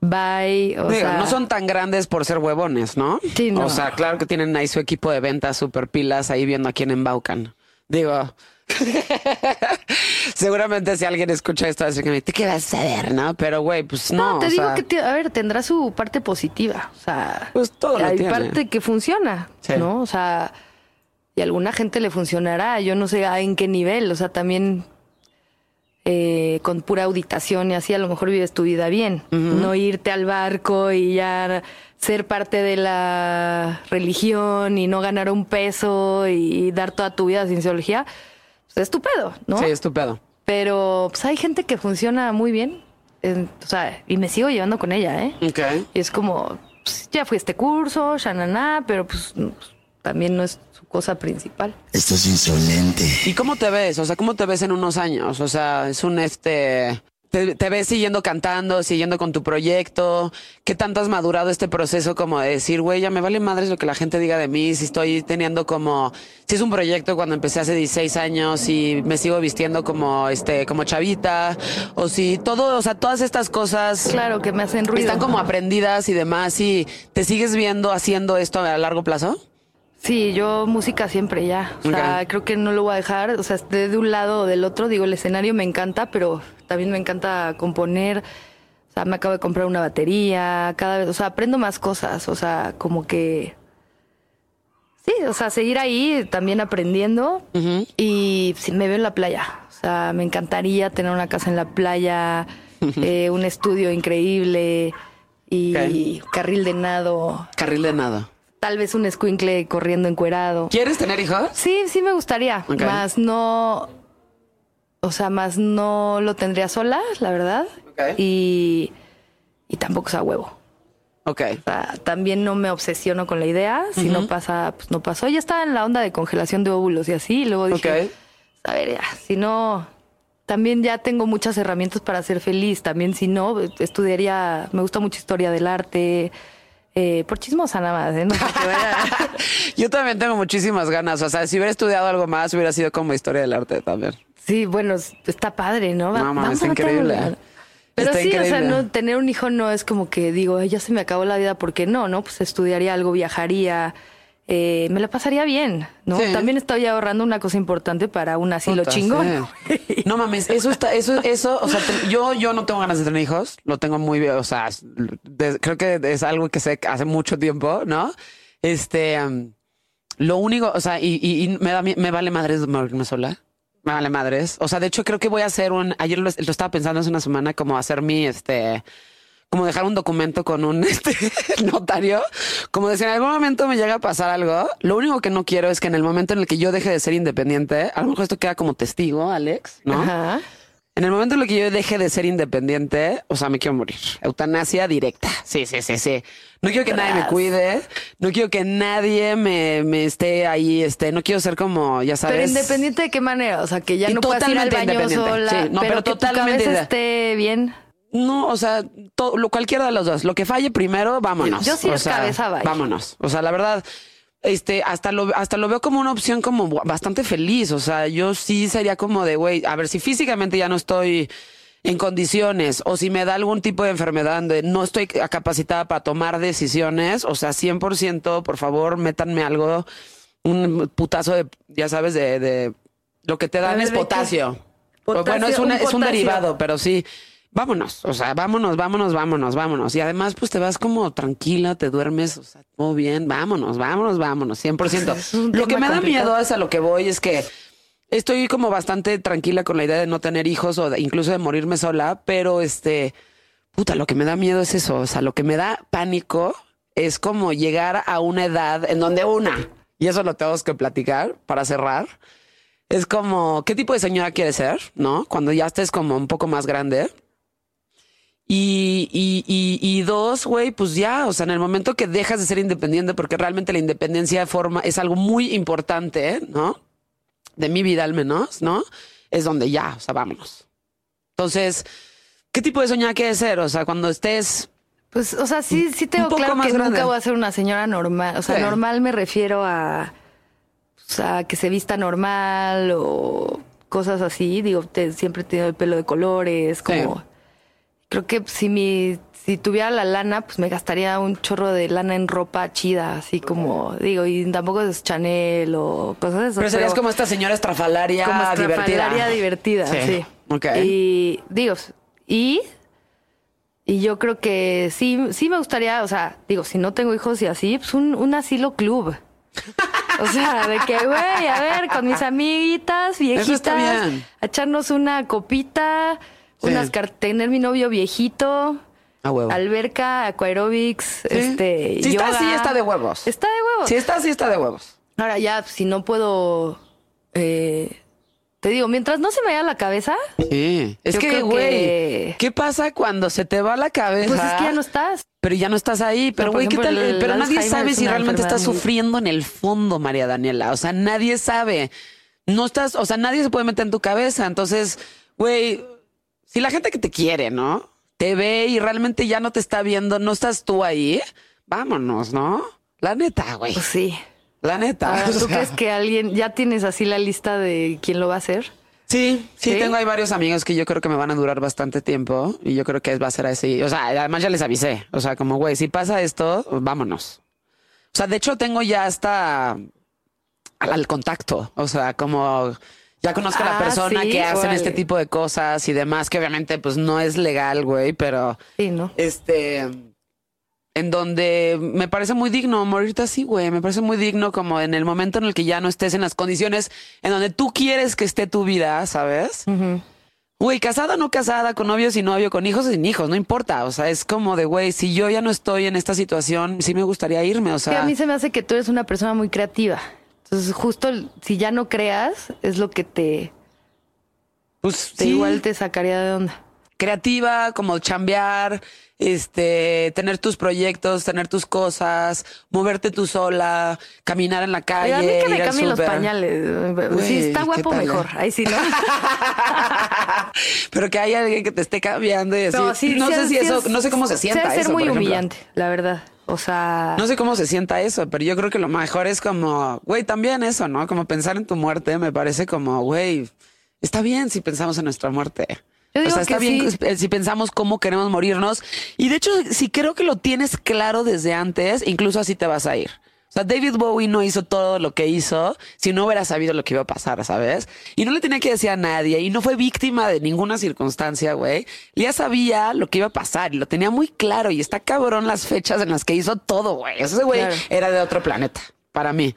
Bye. O sea, no son tan grandes por ser huevones, ¿no? Sí, no. O sea, claro que tienen ahí su equipo de ventas super pilas ahí viendo a quién embaucan. Digo, (laughs) Seguramente si alguien escucha esto, va a decir que ¿qué vas a ver, no? Pero, güey, pues no. No, te digo que, a ver, tendrá su parte positiva. O sea, pues todo hay parte que funciona, ¿no? O sea, y a alguna gente le funcionará, yo no sé en qué nivel, o sea, también eh, con pura auditación y así a lo mejor vives tu vida bien, no irte al barco y ya ser parte de la religión y no ganar un peso y dar toda tu vida a cienciología pues, estupendo, ¿no? Sí, estupendo. Pero pues hay gente que funciona muy bien. o sea, y me sigo llevando con ella, ¿eh? Ok. Y es como, pues, ya fui a este curso, shanana, pero pues, pues también no es su cosa principal. Esto es insolente. ¿Y cómo te ves? O sea, ¿cómo te ves en unos años? O sea, es un este te, ves siguiendo cantando, siguiendo con tu proyecto? ¿Qué tanto has madurado este proceso como de decir, güey, ya me vale madres lo que la gente diga de mí? Si estoy teniendo como, si es un proyecto cuando empecé hace 16 años y me sigo vistiendo como, este, como chavita, o si todo, o sea, todas estas cosas. Claro, que me hacen ruido. Están como aprendidas y demás y te sigues viendo haciendo esto a largo plazo? Sí, yo música siempre ya. O sea, creo que no lo voy a dejar. O sea, de un lado o del otro, digo, el escenario me encanta, pero también me encanta componer. O sea, me acabo de comprar una batería, cada vez, o sea, aprendo más cosas, o sea, como que... Sí, o sea, seguir ahí también aprendiendo y me veo en la playa. O sea, me encantaría tener una casa en la playa, eh, un estudio increíble y carril de nado. Carril de nado. Tal vez un escuincle corriendo encuerado. ¿Quieres tener hijos? Sí, sí me gustaría. Más no o sea, más no lo tendría sola, la verdad. Y, y tampoco es a huevo. Ok. O sea, también no me obsesiono con la idea. Si no pasa, pues no pasó. Ya estaba en la onda de congelación de óvulos y así. Y luego dije, a ver, ya, si no, también ya tengo muchas herramientas para ser feliz. También si no, estudiaría, me gusta mucho historia del arte. Eh, por chismosa nada más, ¿eh? No (laughs) Yo también tengo muchísimas ganas. O sea, si hubiera estudiado algo más, hubiera sido como historia del arte también. Sí, bueno, está padre, ¿no? no, es increíble. Pero sí, o sea, no, tener un hijo no es como que digo, ya se me acabó la vida, porque no, ¿no? Pues estudiaría algo, viajaría, eh, me la pasaría bien, ¿no? Sí. También estoy ahorrando una cosa importante para un asilo Puta, chingón. sí. No mames, eso está, eso, eso, o sea, te- yo, yo no tengo ganas de tener hijos, lo tengo muy bien, o sea, de- creo que es algo que sé hace mucho tiempo, ¿no? Este, um, lo único, o sea, y, y- y me, da, me vale madres morirme sola. Me vale madres. O sea, de hecho, creo que voy a hacer un. Ayer lo, lo estaba pensando hace una semana, como hacer mi este. Como dejar un documento con un (laughs) este, notario. Como de si en algún momento me llega a pasar algo. Lo único que no quiero es que en el momento en el que yo deje de ser independiente, a lo mejor esto queda como testigo, Alex, ¿no? Ajá. En el momento en el que yo deje de ser independiente, o sea, me quiero morir. Eutanasia directa. Sí, sí, sí, sí. No quiero que nadie me cuide. No quiero que nadie me, me esté ahí, este, no quiero ser como, ya sabes. Pero independiente de qué manera, o sea, que ya no puedas ir al totalmente baño independiente. sola, Sí, no, pero, pero que tu totalmente cabeza ide- esté bien. No, o sea, todo, lo, cualquiera de los dos. Lo que falle primero, vámonos. Yo sí o es sea, cabeza, bye. Vámonos. O sea, la verdad, este, hasta lo, hasta lo veo como una opción como bastante feliz. O sea, yo sí sería como de, güey, a ver, si físicamente ya no estoy en condiciones o si me da algún tipo de enfermedad donde no estoy capacitada para tomar decisiones, o sea, 100%, por favor, métanme algo, un putazo de, ya sabes, de, de lo que te dan ver, es potasio. Potasio, bueno, es, un una, es un derivado, pero sí. Vámonos, o sea, vámonos, vámonos, vámonos, vámonos. Y además, pues te vas como tranquila, te duermes, o sea, todo bien, vámonos, vámonos, vámonos, 100%. Es un Lo que me da miedo es a lo que voy, es que estoy como bastante tranquila con la idea de no tener hijos o de- incluso de morirme sola, pero este, puta, lo que me da miedo es eso, o sea, lo que me da pánico es como llegar a una edad en donde una, y eso lo tenemos que platicar para cerrar, es como, ¿qué tipo de señora quieres ser? ¿No? Cuando ya estés como un poco más grande. Y, y, y, dos, güey, pues ya, o sea, en el momento que dejas de ser independiente, porque realmente la independencia forma, es algo muy importante, ¿no? De mi vida al menos, ¿no? Es donde ya, o sea, vámonos. Entonces, ¿qué tipo de señora quieres ser? O sea, cuando estés Pues, o sea, sí, sí tengo claro que grande. nunca voy a ser una señora normal. O sea, Sí. normal me refiero a, pues, a que se vista normal o cosas así. Digo, te- siempre he tenido el pelo de colores, como... Creo que si mi... Si tuviera la lana, pues me gastaría un chorro de lana en ropa chida, así como, digo, y tampoco es Chanel o cosas de esas. Pero serías pero- como esta señora estrafalaria, como divertida. estrafalaria divertida, sí. Ok. Y digo, y y yo creo que sí, sí me gustaría, o sea, digo, si no tengo hijos y así, pues un, un asilo club. O sea, de que, güey, a ver, con mis amiguitas viejitas, a echarnos una copita, Sí. Unas tener mi novio viejito, A huevo. alberca, aquaerobics, este, Si está yoga. así, está de huevos. Está de huevos. Si está así, está de huevos. Ahora ya, si no puedo, eh, te digo, mientras no se me vaya la cabeza, Sí. Es que, güey, que- ¿qué pasa cuando se te va la cabeza? pues es que ya no estás. Pero ya no estás ahí. Pero, güey, ¿qué tal? el Pero nadie Alzheimer sabe si realmente estás sufriendo en el fondo, María Daniela. O sea, nadie sabe. No estás, o sea, nadie se puede meter en tu cabeza. Entonces, güey, si la gente que te quiere, ¿no? Te ve y realmente ya no te está viendo, no estás tú ahí, vámonos, ¿no? La neta, güey. Pues sí. La neta. Ahora, o ¿tú sea. crees que alguien, ya tienes así la lista de quién lo va a hacer? Sí, sí, ¿Sí? tengo ahí varios amigos que yo creo que me van a durar bastante tiempo y yo creo que va a ser así. O sea, además ya les avisé. O sea, como, güey, si pasa esto, vámonos. O sea, de hecho tengo ya hasta al, al contacto. O sea, como ya conozco a la Ah, persona sí, que hacen este tipo de cosas y demás, que obviamente pues no es legal, güey, pero Sí, ¿no? este en donde me parece muy digno morirte así, güey. Me parece muy digno como en el momento en el que ya no estés en las condiciones en donde tú quieres que esté tu vida, ¿sabes? Güey, casada o no casada, con novio sin novio, con hijos sin hijos, no importa. O sea, es como de, güey, si yo ya no estoy en esta situación, sí me gustaría irme. O Sí, sea, a mí se me hace que tú eres una persona muy creativa. Entonces, justo si ya no creas, es lo que te, pues te sí, igual te sacaría de onda. Creativa, como chambear, este, tener tus proyectos, tener tus cosas, moverte tú sola, caminar en la calle. Oiga, a mí que me cambien los pañales. Si está ¿qué guapo, mejor. Ahí sí, ¿no? (laughs) Pero que hay alguien que te esté cambiando y así. No, sí, sé sí, si eso, es- no sé cómo se sienta debe ser eso, muy por ejemplo. humillante, la verdad. O sea, No sé cómo se sienta eso, pero yo creo que lo mejor es como, güey, también eso, ¿no? Como pensar en tu muerte, me parece como, güey, está bien si pensamos en nuestra muerte. Yo o sea, está que bien sí. si pensamos cómo queremos morirnos. Y de hecho, si creo que lo tienes claro desde antes, incluso así te vas a ir. O sea, David Bowie no hizo todo lo que hizo si no hubiera sabido lo que iba a pasar, ¿sabes? Y no le tenía que decir a nadie y no fue víctima de ninguna circunstancia, güey. Ya sabía lo que iba a pasar y lo tenía muy claro y está cabrón las fechas en las que hizo todo, güey. Ese güey era de otro planeta, para mí.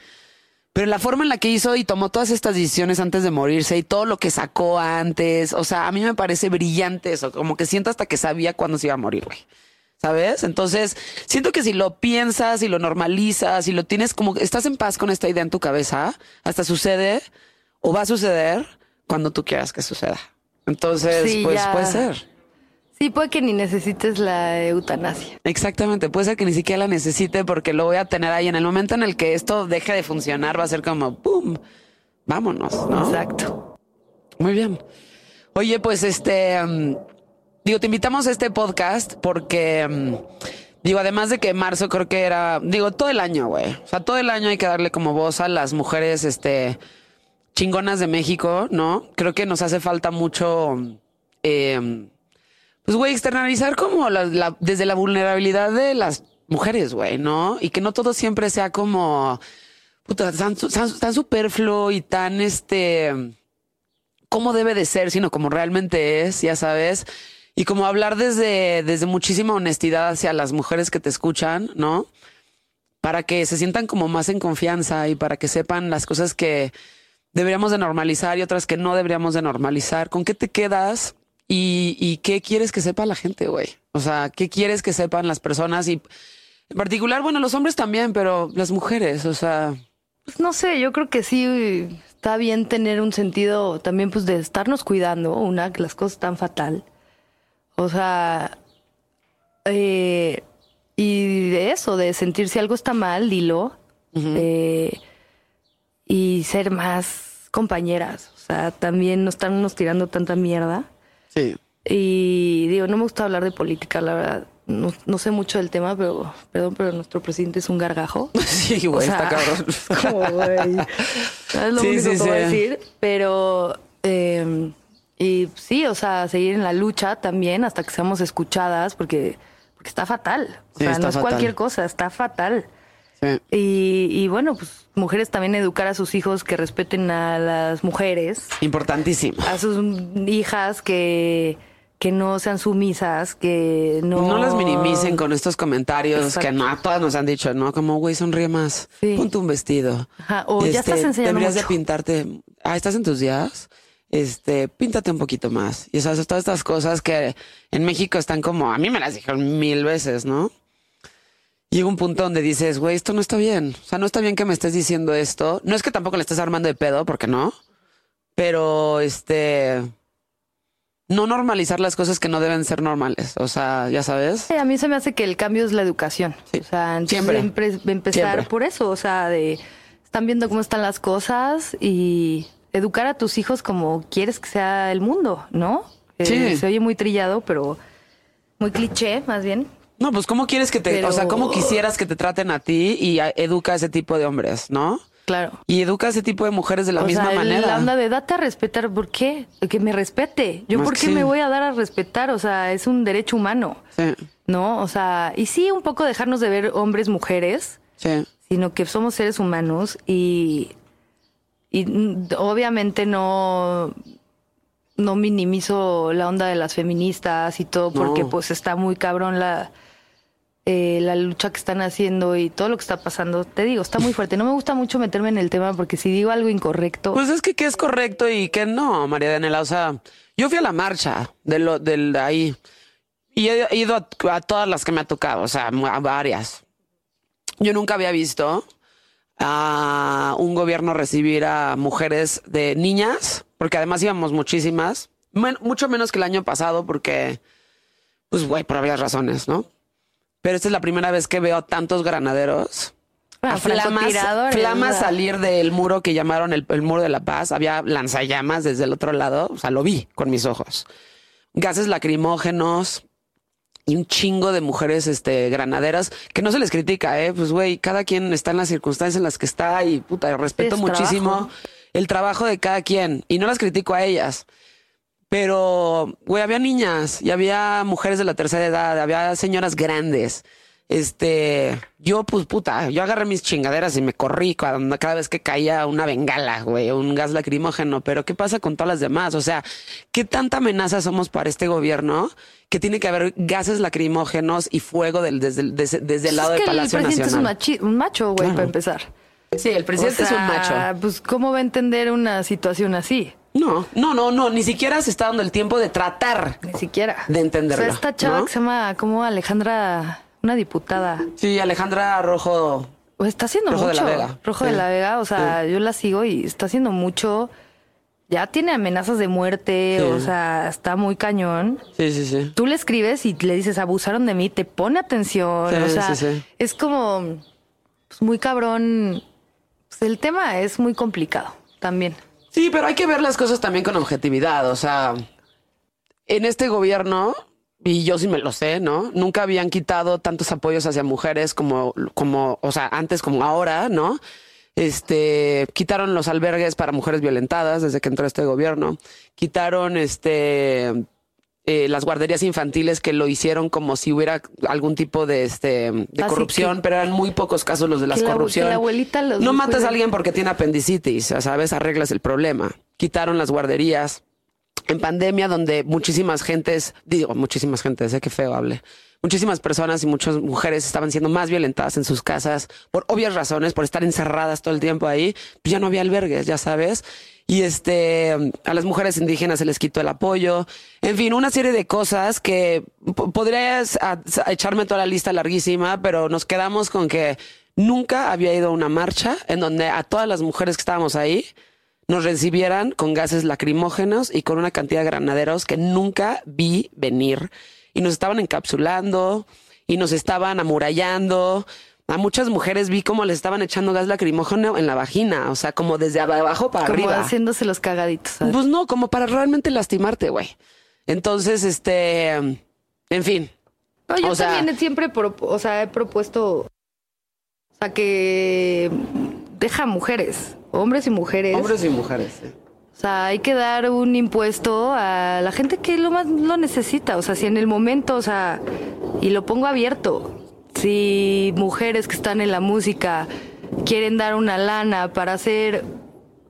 Pero la forma en la que hizo y tomó todas estas decisiones antes de morirse y todo lo que sacó antes, o sea, a mí me parece brillante eso, como que siento hasta que sabía cuándo se iba a morir, güey. ¿Sabes? Entonces, siento que si lo piensas y lo normalizas y lo tienes como estás en paz con esta idea en tu cabeza, hasta sucede o va a suceder cuando tú quieras que suceda. Entonces, pues puede ser. Sí, puede que ni necesites la eutanasia. Exactamente, puede ser que ni siquiera la necesite porque lo voy a tener ahí. En el momento en el que esto deje de funcionar, va a ser como, ¡pum! Vámonos, ¿no? Exacto. Muy bien. Oye, pues este, mm, Digo, te invitamos a este podcast porque, mm, digo, además de que marzo creo que era, digo, todo el año, güey. O sea, todo el año hay que darle como voz a las mujeres, este, chingonas de México, ¿no? Creo que nos hace falta mucho, eh, pues, güey, externalizar como la, desde la vulnerabilidad de las mujeres, güey, ¿no? Y que no todo siempre sea como, puta, tan, tan superfluo y tan, este, como debe de ser, sino como realmente es, ya sabes y como hablar desde, desde muchísima honestidad hacia las mujeres que te escuchan, ¿no? Para que se sientan como más en confianza y para que sepan las cosas que deberíamos de normalizar y otras que no deberíamos de normalizar. ¿Con qué te quedas y, y qué quieres que sepa la gente, güey? O sea, ¿qué quieres que sepan las personas? Y en particular, bueno, los hombres también, pero las mujeres, o sea... Pues no sé, yo creo que sí está bien tener un sentido también pues de estarnos cuidando, una, que las cosas están fatal o sea, eh, y de eso, de sentir si algo está mal, dilo. Eh, y ser más compañeras. O sea, también no estarnos tirando tanta mierda. Sí. Y digo, no me gusta hablar de política, la verdad. No, sé mucho del tema, pero perdón, pero nuestro presidente es un gargajo. (laughs) Sí, güey, está cabrón. (laughs) Es lo único que puedo decir. Pero eh, y sí, o sea, seguir en la lucha también hasta que seamos escuchadas, porque, porque está fatal. O sea, no es cualquier cosa, está fatal. Sí. Y, y, bueno, pues mujeres también educar a sus hijos que respeten a las mujeres. Importantísimo. A sus hijas que, que no sean sumisas, que no... No las minimicen con estos comentarios que no, a todas nos han dicho, ¿no? Como, güey, sonríe más, ponte un vestido. Ajá. O ya estás este, enseñando Deberías de pintarte... Ah, ¿estás en tus días? este, píntate un poquito más. Y esas, todas estas cosas que en México están como, a mí me las dijeron mil veces, ¿no? Llega un punto donde dices, güey, esto no está bien. O sea, no está bien que me estés diciendo esto. No es que tampoco le estés armando de pedo, porque no. Pero, este, no normalizar las cosas que no deben ser normales. O sea, ya sabes. a mí se me hace que el cambio es la educación. O sea, siempre. empezar por eso. O sea, de están viendo cómo están las cosas y educar a tus hijos como quieres que sea el mundo, ¿no? Eh, sí. se oye muy trillado, pero muy cliché, más bien. No, pues cómo quieres que te, o sea, cómo quisieras que te traten a ti y educa a ese tipo de hombres, ¿no? Claro. Y educa a ese tipo de mujeres de la misma manera. La onda de date a respetar, ¿por qué? Que me respete. Yo, ¿por qué me voy a dar a respetar? O sea, es un derecho humano. Sí. ¿No? O sea, y sí, un poco dejarnos de ver hombres, mujeres. Sí. Sino que somos seres humanos y y obviamente no no minimizo la onda de las feministas y todo porque pues está muy cabrón la eh, la lucha que están haciendo y todo lo que está pasando, te digo, está muy fuerte. No me gusta mucho meterme en el tema porque si digo algo incorrecto. Pues es que qué es correcto y qué no, María Daniela. O sea, yo fui a la marcha de lo del de ahí y he ido a, todas las que me ha tocado, o sea, a varias. Yo nunca había visto a un gobierno recibir a mujeres de niñas, porque además íbamos muchísimas, mucho menos que el año pasado, porque, pues, güey, por varias razones, ¿no? Pero esta es la primera vez que veo tantos granaderos. a flamas, flamas salir del muro que llamaron el, el muro de la paz. Había lanzallamas desde el otro lado. O sea, lo vi con mis ojos. Gases lacrimógenos, y un chingo de mujeres este granaderas que no se les critica, eh, pues güey, cada quien está en las circunstancias en las que está y puta, respeto muchísimo el trabajo de cada quien y no las critico a ellas. Pero güey, había niñas y había mujeres de la tercera edad, había señoras grandes Este, yo, pues puta, yo agarré mis chingaderas y me corrí cuando, cada vez que caía una bengala, güey, un gas lacrimógeno. Pero, ¿qué pasa con todas las demás? O sea, ¿qué tanta amenaza somos para este gobierno que tiene que haber gases lacrimógenos y fuego del, desde, el- desde, desde el Pues lado es del que Palacio el presidente Nacional? es un, machi- un macho, güey, Claro. para empezar. Sí, el presidente O sea, es un macho. Pues, ¿cómo va a entender una situación así? No, no, no, no, ni siquiera se está dando el tiempo de tratar. Ni siquiera. De entenderlo, O sea, esta chava ¿no? que se llama como Alejandra, una diputada. Sí, Alejandra Rojo. Pues está haciendo Rojo de mucho. la Vega. Rojo Sí. de la Vega, o sea, yo la sigo y está haciendo mucho. Ya tiene amenazas de muerte, Sí. o sea, está muy cañón. Sí, sí, sí. Tú le escribes y le dices, abusaron de mí, te pone atención. O sea, es como pues, muy cabrón. Pues, el tema es muy complicado también. Sí, pero hay que ver las cosas también con objetividad. O sea, en este gobierno, y yo sí me lo sé, ¿no? Nunca habían quitado tantos apoyos hacia mujeres como, como, o sea, antes como ahora, ¿no? Este, quitaron los albergues para mujeres violentadas desde que entró este gobierno. Quitaron, este, eh, las guarderías infantiles que lo hicieron como si hubiera algún tipo de, este, de Así corrupción, que- pero eran muy pocos casos los de las corrupción. la abuelita los no matas a alguien porque tiene apendicitis, sabes, arreglas el problema. Quitaron las guarderías. En pandemia, donde muchísimas gentes, digo, muchísimas gentes, sé que feo hable, muchísimas personas y muchas mujeres estaban siendo más violentadas en sus casas por obvias razones, por estar encerradas todo el tiempo ahí, pues ya no había albergues, ya sabes. Y este, a las mujeres indígenas se les quitó el apoyo. En fin, una serie de cosas que po- podrías echarme toda la lista larguísima, pero nos quedamos con que nunca había ido a una marcha en donde a todas las mujeres que estábamos ahí nos recibieran con gases lacrimógenos y con una cantidad de granaderos que nunca vi venir. Y nos estaban encapsulando y nos estaban amurallando. A muchas mujeres vi cómo les estaban echando gas lacrimógeno en la vagina, o sea, como desde abajo para Como arriba. haciéndose los cagaditos. ¿sabes? Pues no, como para realmente lastimarte, güey. Entonces, este, en fin. No, yo o sea- también siempre pro- o sea, he propuesto o sea, que deja mujeres, hombres y mujeres. Hombres y mujeres. sí. O sea, hay que dar un impuesto a la gente que lo más lo necesita. O sea, si en el momento, o sea, y lo pongo abierto, si mujeres que están en la música quieren dar una lana para hacer,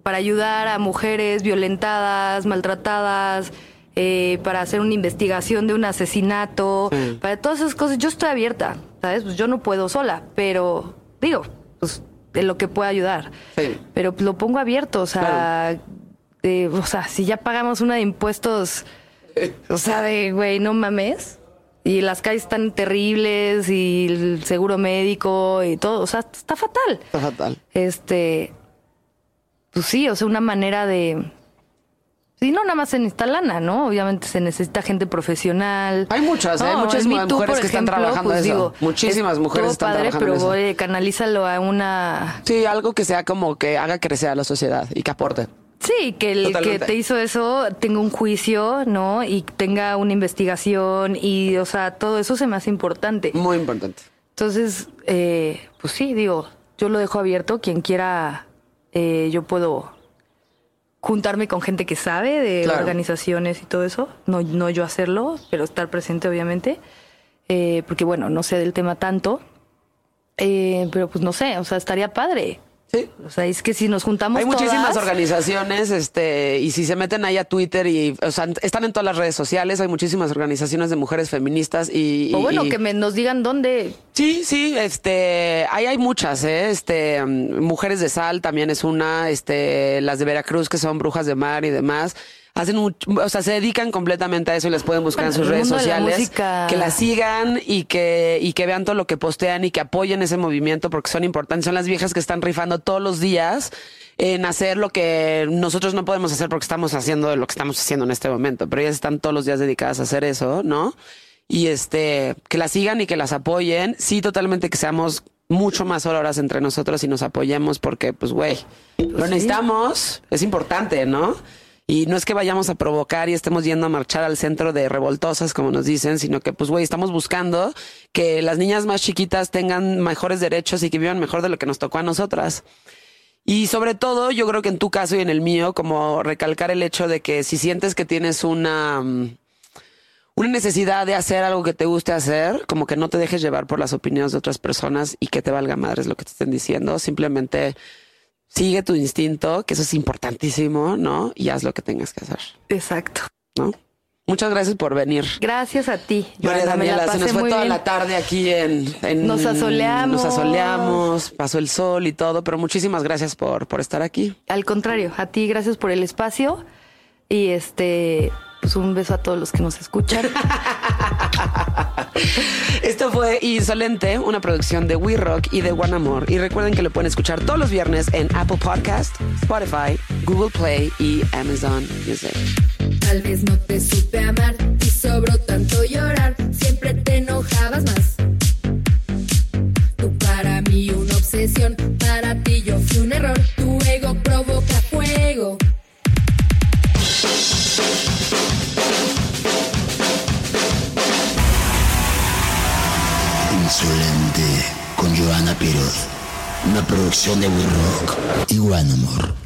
para ayudar a mujeres violentadas, maltratadas, eh, para hacer una investigación de un asesinato, Sí. para todas esas cosas, yo estoy abierta, ¿sabes? Pues yo no puedo sola, pero digo, pues de lo que pueda ayudar. Sí. Pero lo pongo abierto, o sea, de- o sea, si ya pagamos una de impuestos, o sea, de, güey, no mames. Y las calles están terribles y el seguro médico y todo, o sea, está fatal. Está fatal. Este, pues sí, o sea, una manera de... Sí, no nada más se necesita lana, ¿no? Obviamente se necesita gente profesional. Hay muchas, ¿eh? No, Muchas mujeres que están trabajando pues, eso. Muchísimas es mujeres están padre, trabajando pero eso. canalízalo a una Sí, algo que sea como que haga crecer a la sociedad y que aporte. Sí, que el Totalmente. que te hizo eso tenga un juicio, ¿no? Y tenga una investigación y, o sea, todo eso se me hace importante. Muy importante. Entonces, eh, pues sí, digo, yo lo dejo abierto. Quien quiera, eh, yo puedo juntarme con gente que sabe de Claro. organizaciones y todo eso. No, no yo hacerlo, pero estar presente, obviamente. Eh, porque, bueno, no sé del tema tanto. Eh, pero pues no sé, o sea, estaría padre. Sí. O sea, es que si nos juntamos Hay muchísimas todas- organizaciones, este, y si se meten ahí a Twitter y, o sea, están en todas las redes sociales, hay muchísimas organizaciones de mujeres feministas y. O bueno, y- que me, nos digan dónde. Sí, sí, este, ahí hay muchas, ¿eh? Este, mm, Mujeres de Sal también es una, este, las de Veracruz que son brujas de mar y demás. Hacen mucho, o sea, se dedican completamente a eso y las pueden buscar Bueno, en sus redes la sociales. Que las sigan y que, y que vean todo lo que postean y que apoyen ese movimiento porque son importantes. Son las viejas que están rifando todos los días en hacer lo que nosotros no podemos hacer porque estamos haciendo lo que estamos haciendo en este momento. Pero ellas están todos los días dedicadas a hacer eso, ¿no? y este que las sigan y que las apoyen. Sí, totalmente que seamos mucho más horas entre nosotros y nos apoyemos porque, pues, güey, lo sí. necesitamos, es importante, ¿no? Y no es que vayamos a provocar y estemos yendo a marchar al centro de revoltosas, como nos dicen, sino que, pues, güey, estamos buscando que las niñas más chiquitas tengan mejores derechos y que vivan mejor de lo que nos tocó a nosotras. Y sobre todo, yo creo que en tu caso y en el mío, como recalcar el hecho de que si sientes que tienes una, mm, una necesidad de hacer algo que te guste hacer, como que no te dejes llevar por las opiniones de otras personas y que te valga madres lo que te estén diciendo. Simplemente sigue tu instinto, que eso es importantísimo, ¿no? Y haz lo que tengas que hacer, Exacto. ¿no? Muchas gracias por venir. Gracias a ti. María Daniela, se nos fue toda bien. la tarde aquí en, en- Nos asoleamos. Nos asoleamos, pasó el sol y todo, pero muchísimas gracias por, por estar aquí. Al contrario, a ti gracias por el espacio y este, pues un beso a todos los que nos escuchan. (laughs) Esto fue Insolente, una producción de We Rock y de One Amor. Y recuerden que lo pueden escuchar todos los viernes en Apple Podcast, Spotify, Google Play y Amazon Music. Tal vez no te supe amar y sobró tanto llorar, siempre te enojabas más. Tú para mí una obsesión, Insolente con Joana Piroz. Una producción de We Rock y One Amor.